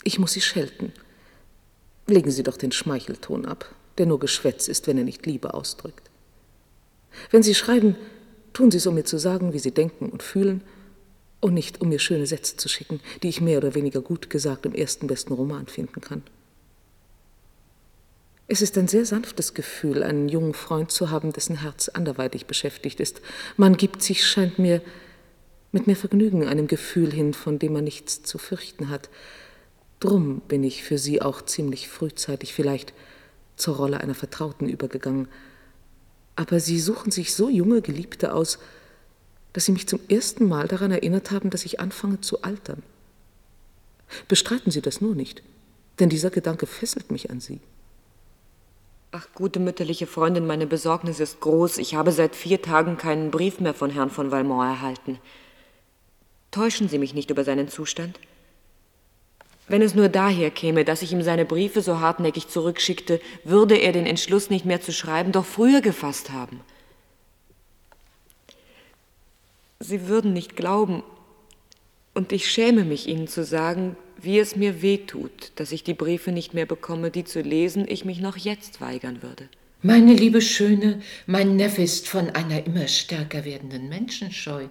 ich muss Sie schelten. Legen Sie doch den Schmeichelton ab, der nur Geschwätz ist, wenn er nicht Liebe ausdrückt. Wenn Sie schreiben, tun Sie es, um mir zu sagen, wie Sie denken und fühlen, und nicht, um mir schöne Sätze zu schicken, die ich mehr oder weniger gut gesagt im ersten besten Roman finden kann. Es ist ein sehr sanftes Gefühl, einen jungen Freund zu haben, dessen Herz anderweitig beschäftigt ist. Man gibt sich, scheint mir, mit mehr Vergnügen einem Gefühl hin, von dem man nichts zu fürchten hat. Drum bin ich für Sie auch ziemlich frühzeitig vielleicht zur Rolle einer Vertrauten übergegangen. Aber Sie suchen sich so junge Geliebte aus, dass Sie mich zum ersten Mal daran erinnert haben, dass ich anfange zu altern. Bestreiten Sie das nur nicht, denn dieser Gedanke fesselt mich an Sie. Ach, gute mütterliche Freundin, meine Besorgnis ist groß. Ich habe seit vier Tagen keinen Brief mehr von Herrn von Valmont erhalten. Täuschen Sie mich nicht über seinen Zustand? Wenn es nur daher käme, dass ich ihm seine Briefe so hartnäckig zurückschickte, würde er den Entschluss nicht mehr zu schreiben doch früher gefasst haben. Sie würden nicht glauben, und ich schäme mich Ihnen zu sagen, wie es mir weh tut, dass ich die Briefe nicht mehr bekomme, die zu lesen ich mich noch jetzt weigern würde. Meine liebe Schöne, mein Neffe ist von einer immer stärker werdenden Menschenscheu.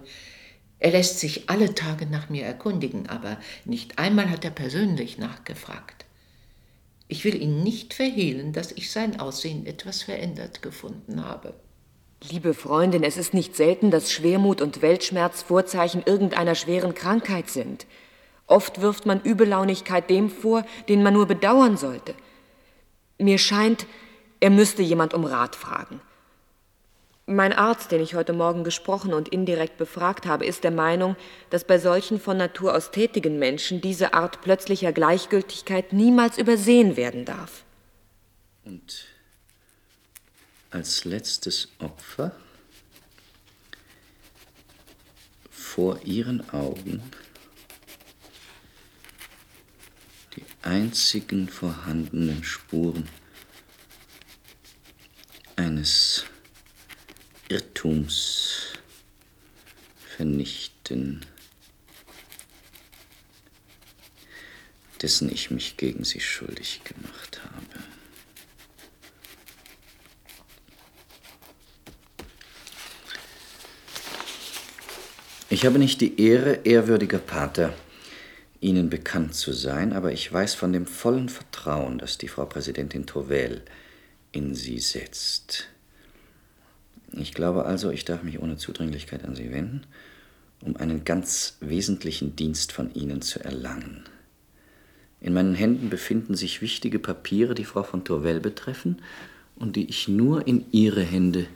Er lässt sich alle Tage nach mir erkundigen, aber nicht einmal hat er persönlich nachgefragt. Ich will Ihnen nicht verhehlen, dass ich sein Aussehen etwas verändert gefunden habe. Liebe Freundin, es ist nicht selten, dass Schwermut und Weltschmerz Vorzeichen irgendeiner schweren Krankheit sind. Oft wirft man Übellaunigkeit dem vor, den man nur bedauern sollte. Mir scheint, er müsste jemand um Rat fragen. Mein Arzt, den ich heute Morgen gesprochen und indirekt befragt habe, ist der Meinung, dass bei solchen von Natur aus tätigen Menschen diese Art plötzlicher Gleichgültigkeit niemals übersehen werden darf. Und als letztes Opfer vor ihren Augen die einzigen vorhandenen Spuren eines Irrtums vernichten, dessen ich mich gegen sie schuldig gemacht habe. Ich habe nicht die Ehre, ehrwürdiger Pater, Ihnen bekannt zu sein, aber ich weiß von dem vollen Vertrauen, das die Frau Präsidentin Tovel in Sie setzt. Ich glaube also, ich darf mich ohne Zudringlichkeit an Sie wenden, um einen ganz wesentlichen Dienst von Ihnen zu erlangen. In meinen Händen befinden sich wichtige Papiere, die Frau von Tourvel betreffen und die ich nur in Ihre Hände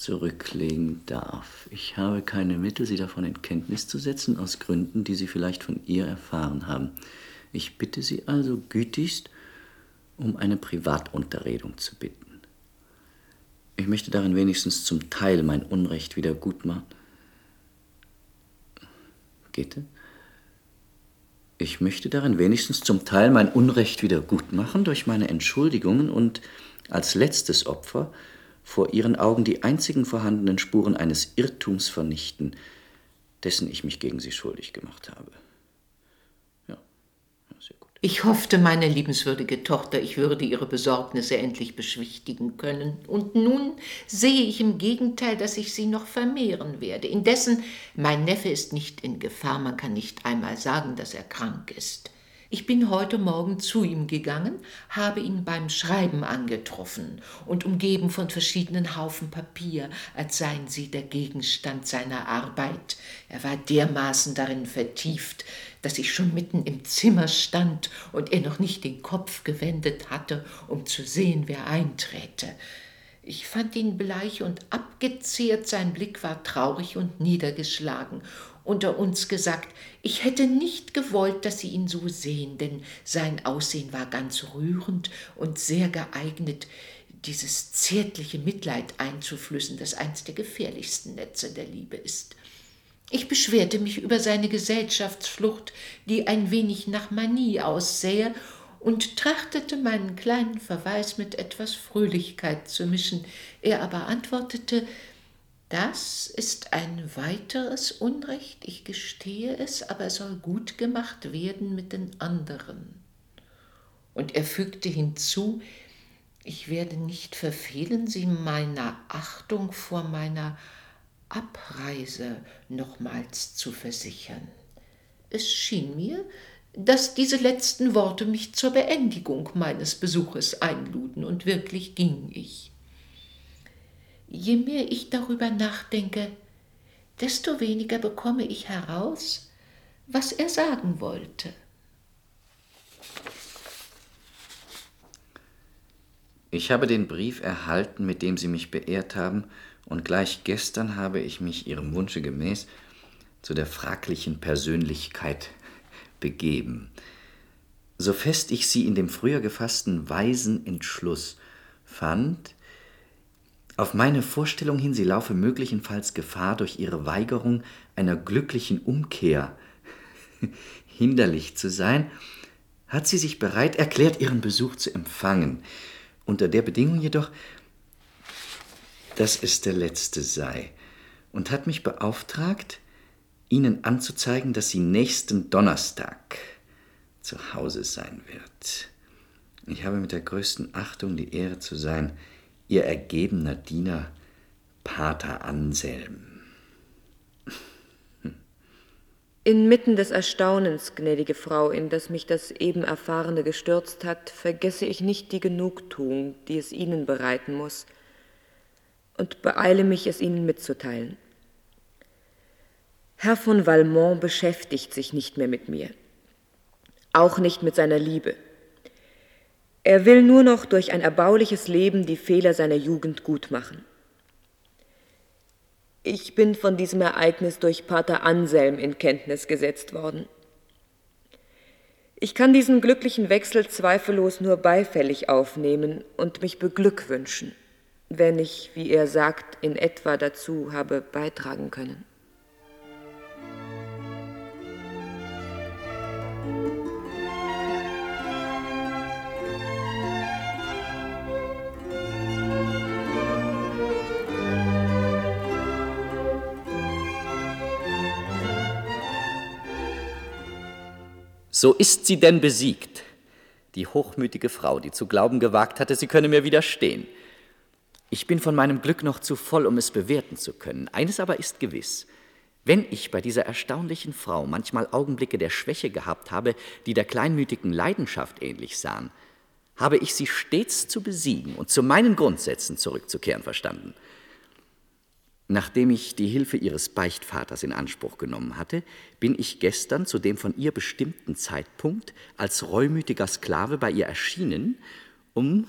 zurücklegen darf. Ich habe keine Mittel, Sie davon in Kenntnis zu setzen, aus Gründen, die Sie vielleicht von ihr erfahren haben. Ich bitte Sie also gütigst um eine Privatunterredung zu bitten. Ich möchte darin wenigstens zum Teil mein Unrecht wieder gut machen. Geht Ich möchte darin wenigstens zum Teil mein Unrecht wieder gut machen durch meine Entschuldigungen und als letztes Opfer vor ihren Augen die einzigen vorhandenen Spuren eines Irrtums vernichten, dessen ich mich gegen sie schuldig gemacht habe. Ja, sehr gut. Ich hoffte, meine liebenswürdige Tochter, ich würde ihre Besorgnisse endlich beschwichtigen können. Und nun sehe ich im Gegenteil, dass ich sie noch vermehren werde. Indessen, mein Neffe ist nicht in Gefahr, man kann nicht einmal sagen, dass er krank ist. Ich bin heute Morgen zu ihm gegangen, habe ihn beim Schreiben angetroffen und umgeben von verschiedenen Haufen Papier, als seien sie der Gegenstand seiner Arbeit. Er war dermaßen darin vertieft, dass ich schon mitten im Zimmer stand und er noch nicht den Kopf gewendet hatte, um zu sehen, wer einträte. Ich fand ihn bleich und abgezehrt, sein Blick war traurig und niedergeschlagen, unter uns gesagt, ich hätte nicht gewollt, dass Sie ihn so sehen, denn sein Aussehen war ganz rührend und sehr geeignet, dieses zärtliche Mitleid einzuflüssen, das eins der gefährlichsten Netze der Liebe ist. Ich beschwerte mich über seine Gesellschaftsflucht, die ein wenig nach Manie aussähe, und trachtete meinen kleinen Verweis mit etwas Fröhlichkeit zu mischen. Er aber antwortete, das ist ein weiteres Unrecht, ich gestehe es, aber es soll gut gemacht werden mit den anderen. Und er fügte hinzu, ich werde nicht verfehlen, Sie meiner Achtung vor meiner Abreise nochmals zu versichern. Es schien mir, dass diese letzten Worte mich zur Beendigung meines Besuches einluden, und wirklich ging ich. Je mehr ich darüber nachdenke, desto weniger bekomme ich heraus, was er sagen wollte. Ich habe den Brief erhalten, mit dem Sie mich beehrt haben, und gleich gestern habe ich mich Ihrem Wunsche gemäß zu der fraglichen Persönlichkeit begeben. So fest ich sie in dem früher gefassten weisen Entschluss fand, auf meine Vorstellung hin, sie laufe möglicherweise Gefahr, durch ihre Weigerung einer glücklichen Umkehr hinderlich zu sein, hat sie sich bereit erklärt, ihren Besuch zu empfangen, unter der Bedingung jedoch, dass es der letzte sei, und hat mich beauftragt, Ihnen anzuzeigen, dass sie nächsten Donnerstag zu Hause sein wird. Ich habe mit der größten Achtung die Ehre zu sein, Ihr ergebener Diener, Pater Anselm. Inmitten des Erstaunens, gnädige Frau, in das mich das eben Erfahrene gestürzt hat, vergesse ich nicht die Genugtuung, die es Ihnen bereiten muss, und beeile mich, es Ihnen mitzuteilen. Herr von Valmont beschäftigt sich nicht mehr mit mir, auch nicht mit seiner Liebe. Er will nur noch durch ein erbauliches Leben die Fehler seiner Jugend gutmachen. Ich bin von diesem Ereignis durch Pater Anselm in Kenntnis gesetzt worden. Ich kann diesen glücklichen Wechsel zweifellos nur beifällig aufnehmen und mich beglückwünschen, wenn ich, wie er sagt, in etwa dazu habe beitragen können. So ist sie denn besiegt, die hochmütige Frau, die zu glauben gewagt hatte, sie könne mir widerstehen. Ich bin von meinem Glück noch zu voll, um es bewerten zu können. Eines aber ist gewiss. Wenn ich bei dieser erstaunlichen Frau manchmal Augenblicke der Schwäche gehabt habe, die der kleinmütigen Leidenschaft ähnlich sahen, habe ich sie stets zu besiegen und zu meinen Grundsätzen zurückzukehren verstanden. Nachdem ich die Hilfe ihres Beichtvaters in Anspruch genommen hatte, bin ich gestern zu dem von ihr bestimmten Zeitpunkt als reumütiger Sklave bei ihr erschienen, um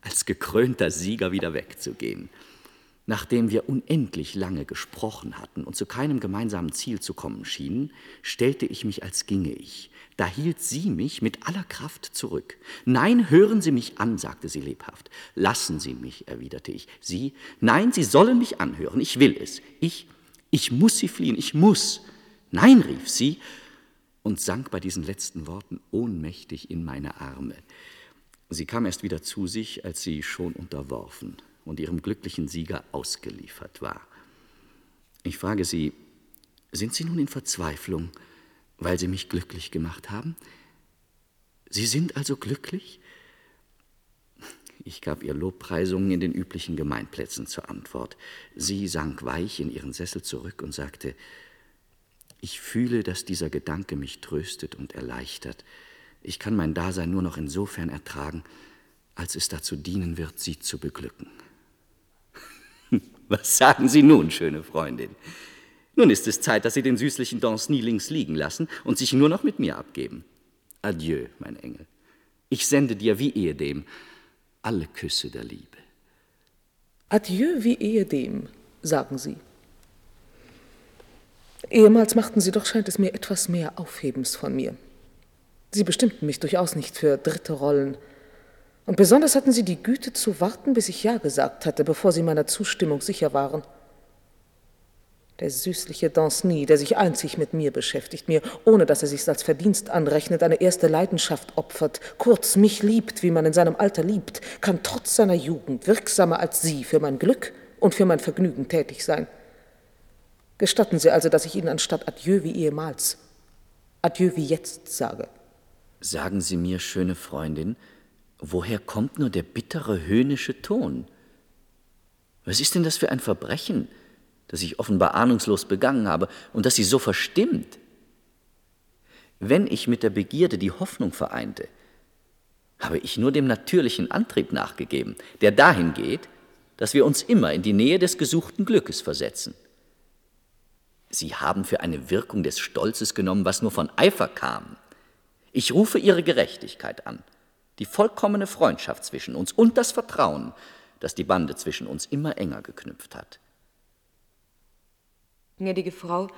als gekrönter Sieger wieder wegzugehen. Nachdem wir unendlich lange gesprochen hatten und zu keinem gemeinsamen Ziel zu kommen schienen, stellte ich mich, als ginge ich. Da hielt sie mich mit aller Kraft zurück. Nein, hören Sie mich an, sagte sie lebhaft. Lassen Sie mich, erwiderte ich. Sie, nein, Sie sollen mich anhören, ich will es. Ich, ich muss Sie fliehen, ich muss. Nein, rief sie und sank bei diesen letzten Worten ohnmächtig in meine Arme. Sie kam erst wieder zu sich, als sie schon unterworfen und ihrem glücklichen Sieger ausgeliefert war. Ich frage Sie, sind Sie nun in Verzweiflung, weil Sie mich glücklich gemacht haben? Sie sind also glücklich? Ich gab ihr Lobpreisungen in den üblichen Gemeinplätzen zur Antwort. Sie sank weich in ihren Sessel zurück und sagte, ich fühle, dass dieser Gedanke mich tröstet und erleichtert. Ich kann mein Dasein nur noch insofern ertragen, als es dazu dienen wird, Sie zu beglücken. Was sagen Sie nun, schöne Freundin? Nun ist es Zeit, dass Sie den süßlichen Danceny links liegen lassen und sich nur noch mit mir abgeben. Adieu, mein Engel. Ich sende dir wie ehedem alle Küsse der Liebe. Adieu wie ehedem, sagen Sie. Ehemals machten Sie doch, scheint es mir, etwas mehr Aufhebens von mir. Sie bestimmten mich durchaus nicht für dritte Rollen, und besonders hatten sie die Güte zu warten, bis ich Ja gesagt hatte, bevor sie meiner Zustimmung sicher waren. Der süßliche Danceny, der sich einzig mit mir beschäftigt, mir, ohne dass er sich's als Verdienst anrechnet, eine erste Leidenschaft opfert, kurz mich liebt, wie man in seinem Alter liebt, kann trotz seiner Jugend wirksamer als Sie für mein Glück und für mein Vergnügen tätig sein. Gestatten Sie also, dass ich Ihnen anstatt Adieu wie ehemals, Adieu wie jetzt sage. Sagen Sie mir, schöne Freundin, Woher kommt nur der bittere, höhnische Ton? Was ist denn das für ein Verbrechen, das ich offenbar ahnungslos begangen habe und das Sie so verstimmt? Wenn ich mit der Begierde die Hoffnung vereinte, habe ich nur dem natürlichen Antrieb nachgegeben, der dahin geht, dass wir uns immer in die Nähe des gesuchten Glückes versetzen. Sie haben für eine Wirkung des Stolzes genommen, was nur von Eifer kam. Ich rufe Ihre Gerechtigkeit an die vollkommene Freundschaft zwischen uns und das Vertrauen, das die Bande zwischen uns immer enger geknüpft hat. Gnädige Frau,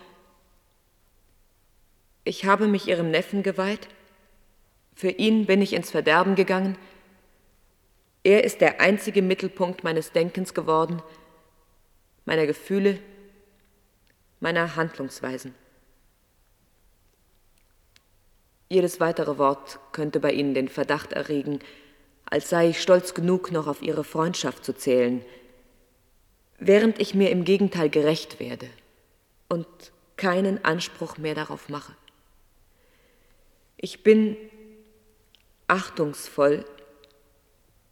ich habe mich Ihrem Neffen geweiht. Für ihn bin ich ins Verderben gegangen. Er ist der einzige Mittelpunkt meines Denkens geworden, meiner Gefühle, meiner Handlungsweisen. Jedes weitere Wort könnte bei Ihnen den Verdacht erregen, als sei ich stolz genug, noch auf Ihre Freundschaft zu zählen, während ich mir im Gegenteil gerecht werde und keinen Anspruch mehr darauf mache. Ich bin achtungsvoll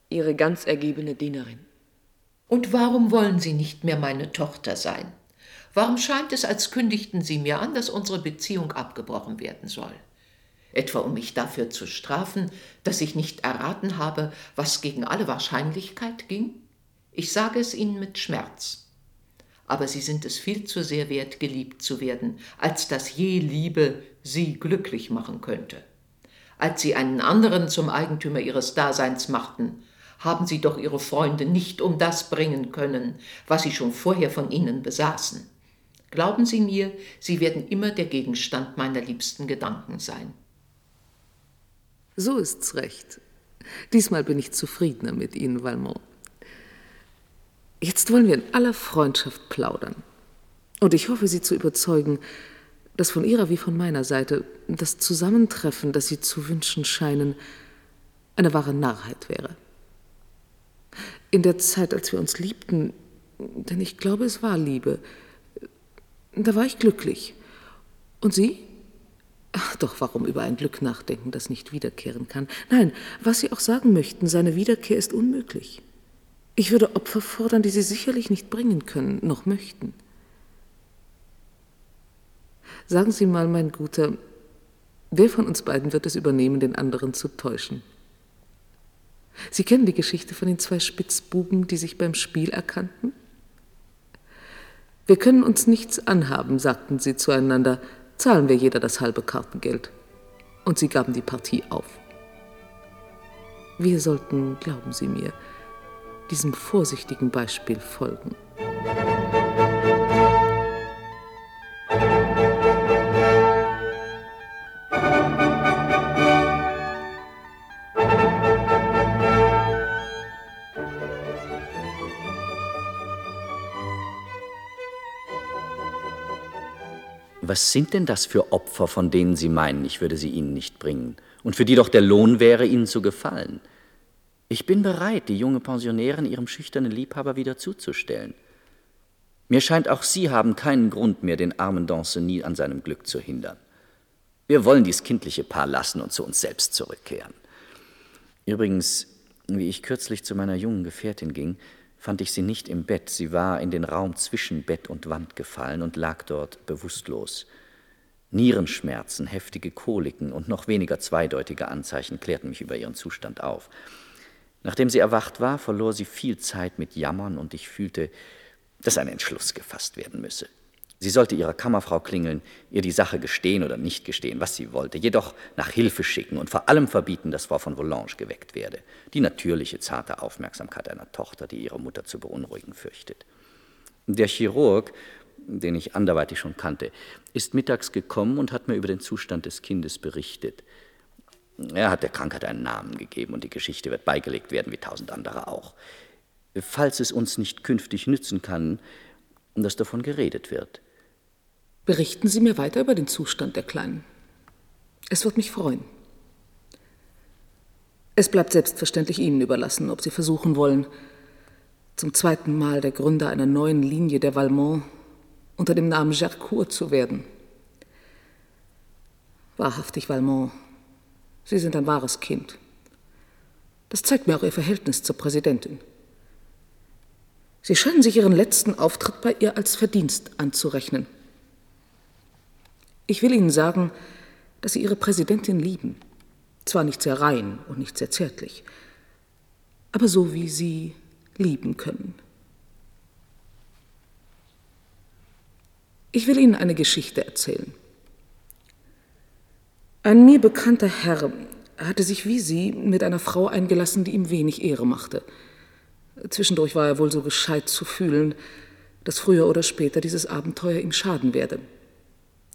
Ihre ganz ergebene Dienerin. Und warum wollen Sie nicht mehr meine Tochter sein? Warum scheint es, als kündigten Sie mir an, dass unsere Beziehung abgebrochen werden soll? Etwa um mich dafür zu strafen, dass ich nicht erraten habe, was gegen alle Wahrscheinlichkeit ging? Ich sage es Ihnen mit Schmerz. Aber Sie sind es viel zu sehr wert, geliebt zu werden, als dass je Liebe Sie glücklich machen könnte. Als Sie einen anderen zum Eigentümer Ihres Daseins machten, haben Sie doch Ihre Freunde nicht um das bringen können, was Sie schon vorher von Ihnen besaßen. Glauben Sie mir, Sie werden immer der Gegenstand meiner liebsten Gedanken sein. So ist's recht. Diesmal bin ich zufriedener mit Ihnen, Valmont. Jetzt wollen wir in aller Freundschaft plaudern. Und ich hoffe, Sie zu überzeugen, dass von Ihrer wie von meiner Seite das Zusammentreffen, das Sie zu wünschen scheinen, eine wahre Narrheit wäre. In der Zeit, als wir uns liebten, denn ich glaube, es war Liebe, da war ich glücklich. Und Sie? Ach doch, warum über ein Glück nachdenken, das nicht wiederkehren kann? Nein, was Sie auch sagen möchten, seine Wiederkehr ist unmöglich. Ich würde Opfer fordern, die Sie sicherlich nicht bringen können, noch möchten. Sagen Sie mal, mein Guter, wer von uns beiden wird es übernehmen, den anderen zu täuschen? Sie kennen die Geschichte von den zwei Spitzbuben, die sich beim Spiel erkannten? Wir können uns nichts anhaben, sagten sie zueinander, zahlen wir jeder das halbe Kartengeld. Und sie gaben die Partie auf. Wir sollten, glauben Sie mir, diesem vorsichtigen Beispiel folgen. Was sind denn das für Opfer, von denen Sie meinen, ich würde sie Ihnen nicht bringen, und für die doch der Lohn wäre, Ihnen zu gefallen? Ich bin bereit, die junge Pensionärin ihrem schüchternen Liebhaber wieder zuzustellen. Mir scheint, auch Sie haben keinen Grund mehr, den armen Danceny an seinem Glück zu hindern. Wir wollen dies kindliche Paar lassen und zu uns selbst zurückkehren. Übrigens, wie ich kürzlich zu meiner jungen Gefährtin ging, fand ich sie nicht im Bett. Sie war in den Raum zwischen Bett und Wand gefallen und lag dort bewusstlos. Nierenschmerzen, heftige Koliken und noch weniger zweideutige Anzeichen klärten mich über ihren Zustand auf. Nachdem sie erwacht war, verlor sie viel Zeit mit Jammern und ich fühlte, dass ein Entschluss gefasst werden müsse. Sie sollte ihrer Kammerfrau klingeln, ihr die Sache gestehen oder nicht gestehen, was sie wollte, jedoch nach Hilfe schicken und vor allem verbieten, dass Frau von Volange geweckt werde. Die natürliche, zarte Aufmerksamkeit einer Tochter, die ihre Mutter zu beunruhigen fürchtet. Der Chirurg, den ich anderweitig schon kannte, ist mittags gekommen und hat mir über den Zustand des Kindes berichtet. Er hat der Krankheit einen Namen gegeben und die Geschichte wird beigelegt werden, wie tausend andere auch. Falls es uns nicht künftig nützen kann, dass davon geredet wird. Berichten Sie mir weiter über den Zustand der Kleinen. Es wird mich freuen. Es bleibt selbstverständlich Ihnen überlassen, ob Sie versuchen wollen, zum zweiten Mal der Gründer einer neuen Linie der Valmont unter dem Namen Gercourt zu werden. Wahrhaftig, Valmont, Sie sind ein wahres Kind. Das zeigt mir auch Ihr Verhältnis zur Präsidentin. Sie scheinen sich Ihren letzten Auftritt bei ihr als Verdienst anzurechnen. Ich will Ihnen sagen, dass Sie Ihre Präsidentin lieben. Zwar nicht sehr rein und nicht sehr zärtlich, aber so wie Sie lieben können. Ich will Ihnen eine Geschichte erzählen. Ein mir bekannter Herr Er hatte sich wie sie mit einer Frau eingelassen, die ihm wenig Ehre machte. Zwischendurch war er wohl so gescheit zu fühlen, dass früher oder später dieses Abenteuer ihm schaden werde.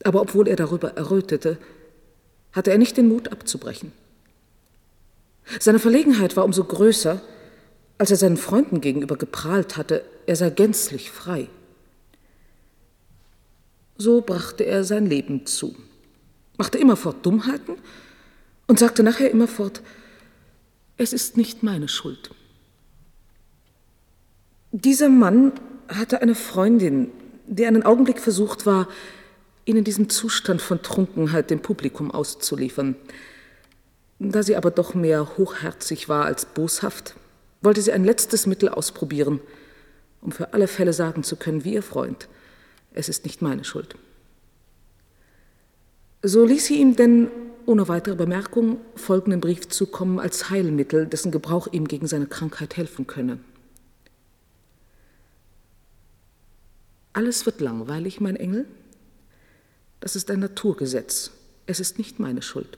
Aber obwohl er darüber errötete, hatte er nicht den Mut abzubrechen. Seine Verlegenheit war umso größer, als er seinen Freunden gegenüber geprahlt hatte, er sei gänzlich frei. So brachte er sein Leben zu, machte immerfort Dummheiten und sagte nachher immerfort, es ist nicht meine Schuld. Dieser Mann hatte eine Freundin, die einen Augenblick versucht war, ihn in diesem Zustand von Trunkenheit dem Publikum auszuliefern. Da sie aber doch mehr hochherzig war als boshaft, wollte sie ein letztes Mittel ausprobieren, um für alle Fälle sagen zu können, wie ihr Freund, es ist nicht meine Schuld. So ließ sie ihm denn ohne weitere Bemerkung folgenden Brief zukommen als Heilmittel, dessen Gebrauch ihm gegen seine Krankheit helfen könne. Alles wird langweilig, mein Engel. Das ist ein Naturgesetz. Es ist nicht meine Schuld.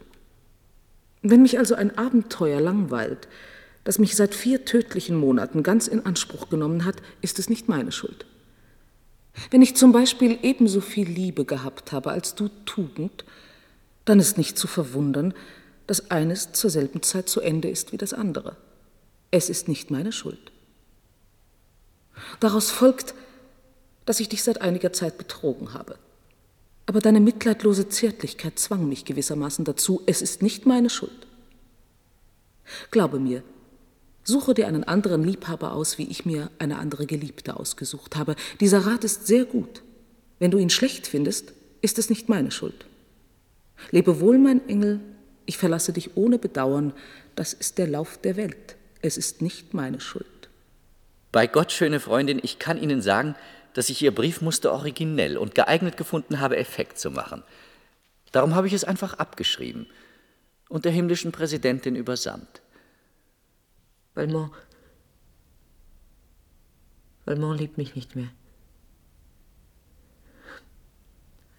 Wenn mich also ein Abenteuer langweilt, das mich seit vier tödlichen Monaten ganz in Anspruch genommen hat, ist es nicht meine Schuld. Wenn ich zum Beispiel ebenso viel Liebe gehabt habe als du Tugend, dann ist nicht zu verwundern, dass eines zur selben Zeit zu Ende ist wie das andere. Es ist nicht meine Schuld. Daraus folgt, dass ich dich seit einiger Zeit betrogen habe. Aber deine mitleidlose Zärtlichkeit zwang mich gewissermaßen dazu, es ist nicht meine Schuld. Glaube mir, suche dir einen anderen Liebhaber aus, wie ich mir eine andere Geliebte ausgesucht habe. Dieser Rat ist sehr gut. Wenn du ihn schlecht findest, ist es nicht meine Schuld. Lebe wohl, mein Engel, ich verlasse dich ohne Bedauern, das ist der Lauf der Welt, es ist nicht meine Schuld. Bei Gott, schöne Freundin, ich kann Ihnen sagen, dass ich Ihr Briefmuster originell und geeignet gefunden habe, Effekt zu machen. Darum habe ich es einfach abgeschrieben und der himmlischen Präsidentin übersandt. Valmont. Valmont liebt mich nicht mehr.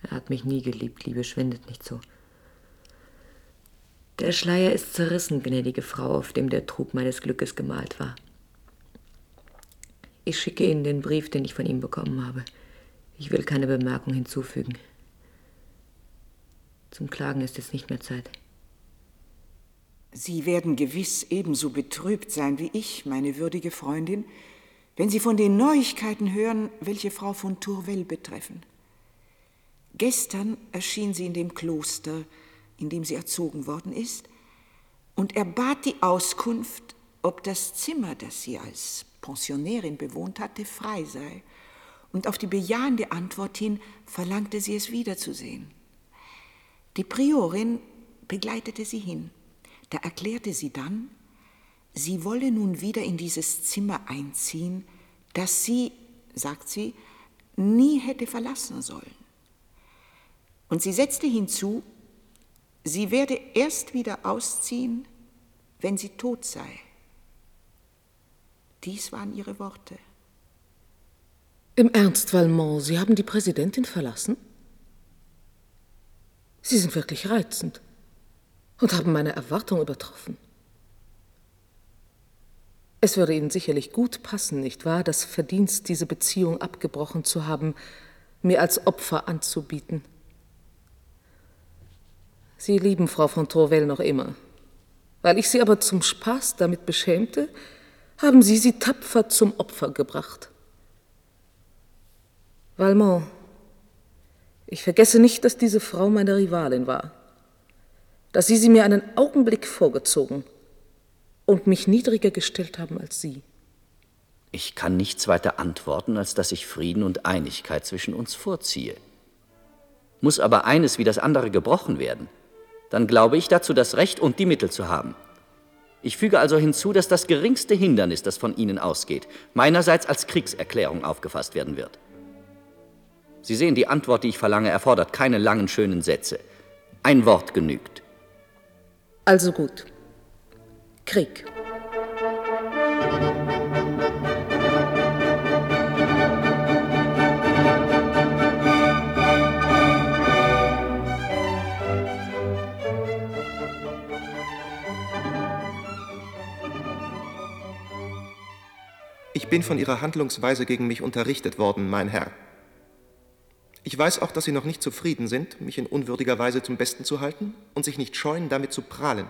Er hat mich nie geliebt, Liebe schwindet nicht so. Der Schleier ist zerrissen, gnädige Frau, auf dem der Trug meines Glückes gemalt war. Ich schicke Ihnen den Brief, den ich von ihm bekommen habe. Ich will keine Bemerkung hinzufügen. Zum Klagen ist jetzt nicht mehr Zeit. Sie werden gewiss ebenso betrübt sein wie ich, meine würdige Freundin, wenn Sie von den Neuigkeiten hören, welche Frau von Tourvel betreffen. Gestern erschien sie in dem Kloster, in dem sie erzogen worden ist, und er bat die Auskunft, ob das Zimmer, das sie als Pensionärin bewohnt hatte, frei sei, und auf die bejahende Antwort hin verlangte sie es wiederzusehen. Die Priorin begleitete sie hin. Da erklärte sie dann, sie wolle nun wieder in dieses Zimmer einziehen, das sie, sagt sie, nie hätte verlassen sollen. Und sie setzte hinzu, sie werde erst wieder ausziehen, wenn sie tot sei. Dies waren ihre Worte. Im Ernst, Valmont, Sie haben die Präsidentin verlassen? Sie sind wirklich reizend und haben meine Erwartung übertroffen. Es würde Ihnen sicherlich gut passen, nicht wahr, das Verdienst, diese Beziehung abgebrochen zu haben, mir als Opfer anzubieten. Sie lieben Frau von Tourvel noch immer. Weil ich Sie aber zum Spaß damit beschämte, haben Sie sie tapfer zum Opfer gebracht. Valmont, ich vergesse nicht, dass diese Frau meine Rivalin war, dass Sie sie mir einen Augenblick vorgezogen und mich niedriger gestellt haben als Sie. Ich kann nichts weiter antworten, als dass ich Frieden und Einigkeit zwischen uns vorziehe. Muss aber eines wie das andere gebrochen werden, dann glaube ich dazu das Recht und die Mittel zu haben. Ich füge also hinzu, dass das geringste Hindernis, das von Ihnen ausgeht, meinerseits als Kriegserklärung aufgefasst werden wird. Sie sehen, die Antwort, die ich verlange, erfordert keine langen, schönen Sätze. Ein Wort genügt. Also gut. Krieg. Ich bin von Ihrer Handlungsweise gegen mich unterrichtet worden, mein Herr, ich weiß auch, dass Sie noch nicht zufrieden sind, mich in unwürdiger Weise zum Besten zu halten und sich nicht scheuen, damit zu prahlen.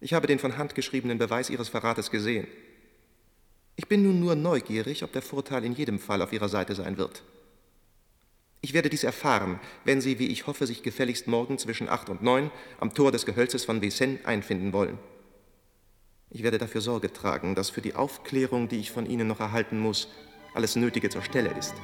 Ich habe den von Hand geschriebenen Beweis Ihres Verrates gesehen. Ich bin nun nur neugierig, ob der Vorteil in jedem Fall auf Ihrer Seite sein wird. Ich werde dies erfahren, wenn Sie, wie ich hoffe, sich gefälligst morgen zwischen acht und neun am Tor des Gehölzes von Vincennes einfinden wollen. Ich werde dafür Sorge tragen, dass für die Aufklärung, die ich von Ihnen noch erhalten muss, alles Nötige zur Stelle ist.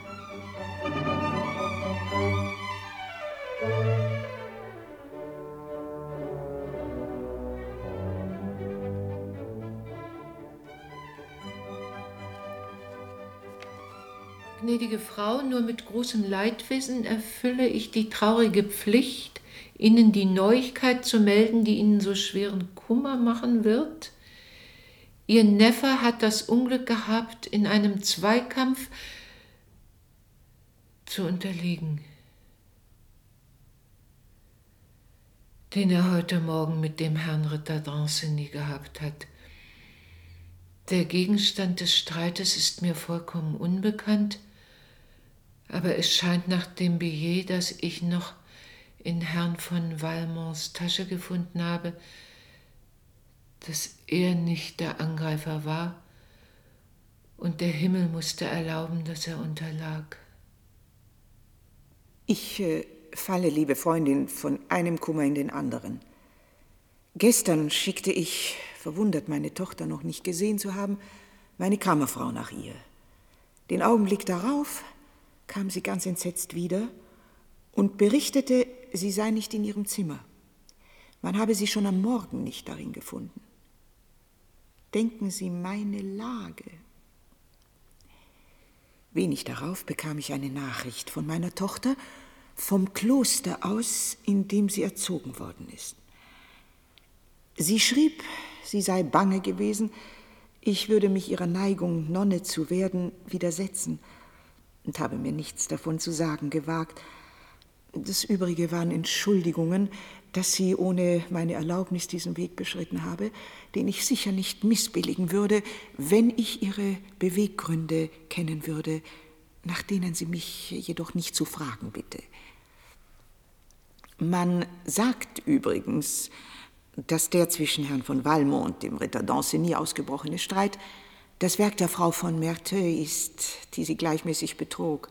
Gnädige Frau, nur mit großem Leidwesen erfülle ich die traurige Pflicht, Ihnen die Neuigkeit zu melden, die Ihnen so schweren Kummer machen wird. Ihr Neffe hat das Unglück gehabt, in einem Zweikampf zu unterliegen, den er heute Morgen mit dem Herrn Ritter Danceny gehabt hat. Der Gegenstand des Streites ist mir vollkommen unbekannt, aber es scheint nach dem Billet, das ich noch in Herrn von Valmonts Tasche gefunden habe, dass er nicht der Angreifer war, und der Himmel musste erlauben, dass er unterlag. Ich äh, falle, liebe Freundin, von einem Kummer in den anderen. Gestern schickte ich, verwundert meine Tochter noch nicht gesehen zu haben, meine Kammerfrau nach ihr. Den Augenblick darauf kam sie ganz entsetzt wieder und berichtete, sie sei nicht in ihrem Zimmer. Man habe sie schon am Morgen nicht darin gefunden. Denken Sie meine Lage. Wenig darauf bekam ich eine Nachricht von meiner Tochter vom Kloster aus, in dem sie erzogen worden ist. Sie schrieb, sie sei bange gewesen, ich würde mich ihrer Neigung, Nonne zu werden, widersetzen und habe mir nichts davon zu sagen gewagt. Das Übrige waren Entschuldigungen, dass sie ohne meine Erlaubnis diesen Weg beschritten habe, den ich sicher nicht missbilligen würde, wenn ich ihre Beweggründe kennen würde, nach denen sie mich jedoch nicht zu fragen bitte. Man sagt übrigens, dass der zwischen Herrn von Valmont und dem Ritter Danceny ausgebrochene Streit das Werk der Frau von Merteuil ist, die sie gleichmäßig betrog.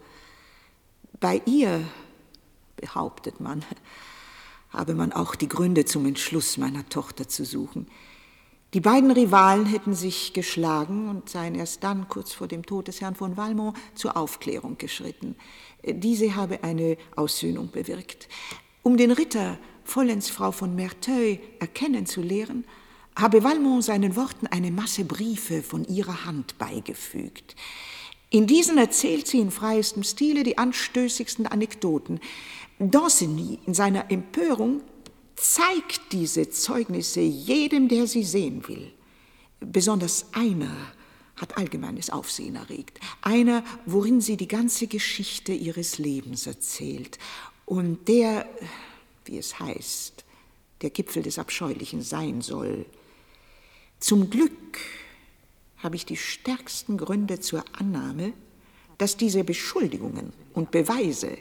Bei ihr, behauptet man, habe man auch die Gründe zum Entschluss meiner Tochter zu suchen. Die beiden Rivalen hätten sich geschlagen und seien erst dann, kurz vor dem Tod des Herrn von Valmont, zur Aufklärung geschritten. Diese habe eine Aussöhnung bewirkt. Um den Ritter vollends Frau von Merteuil erkennen zu lehren, habe Valmont seinen Worten eine Masse Briefe von ihrer Hand beigefügt. In diesen erzählt sie in freiestem Stile die anstößigsten Anekdoten. Danceny in seiner Empörung zeigt diese Zeugnisse jedem, der sie sehen will. Besonders einer hat allgemeines Aufsehen erregt. Einer, worin sie die ganze Geschichte ihres Lebens erzählt. Und der, wie es heißt, der Gipfel des Abscheulichen sein soll. Zum Glück habe ich die stärksten Gründe zur Annahme, dass diese Beschuldigungen und Beweise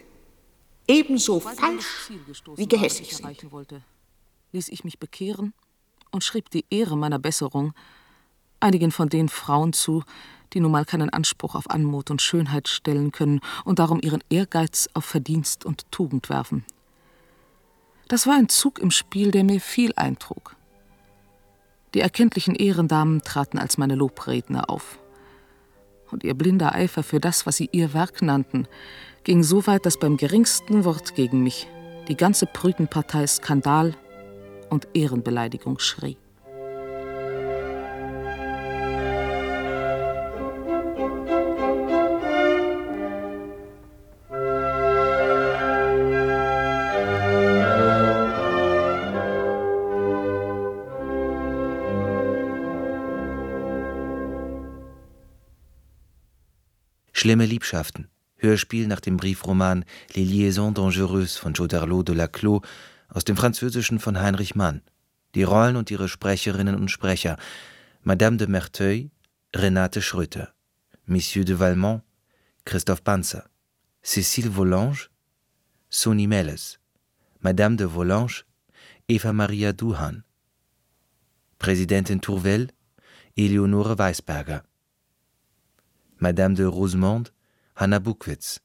ebenso falsch wie gehässig sind. Ließ ich mich bekehren und schrieb die Ehre meiner Besserung einigen von den Frauen zu, die nun mal keinen Anspruch auf Anmut und Schönheit stellen können und darum ihren Ehrgeiz auf Verdienst und Tugend werfen. Das war ein Zug im Spiel, der mir viel eintrug. Die erkenntlichen Ehrendamen traten als meine Lobredner auf. Und ihr blinder Eifer für das, was sie ihr Werk nannten, ging so weit, dass beim geringsten Wort gegen mich die ganze Brütenpartei Skandal und Ehrenbeleidigung schrie. Schlimme Liebschaften Hörspiel nach dem Briefroman Les Liaisons dangereuses von Joderlot de Laclos aus dem Französischen von Heinrich Mann. Die Rollen und ihre Sprecherinnen und Sprecher Madame de Merteuil, Renate Schröter, Monsieur de Valmont, Christoph Panzer, Cécile Volange, Soni Melles, Madame de Volange, Eva Maria Duhan, Präsidentin Tourvel, Eleonore Weisberger, Madame de Rosemonde, Hanna Buckwitz,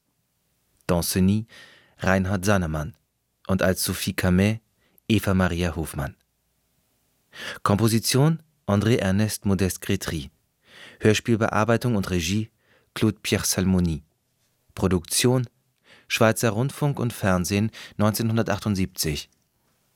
Danceny, Reinhard Sannemann und als Sophie Camet Eva Maria Hofmann. Komposition André Ernest Modeste Gretry. Hörspielbearbeitung und Regie Claude Pierre Salmoni. Produktion Schweizer Rundfunk und Fernsehen 1978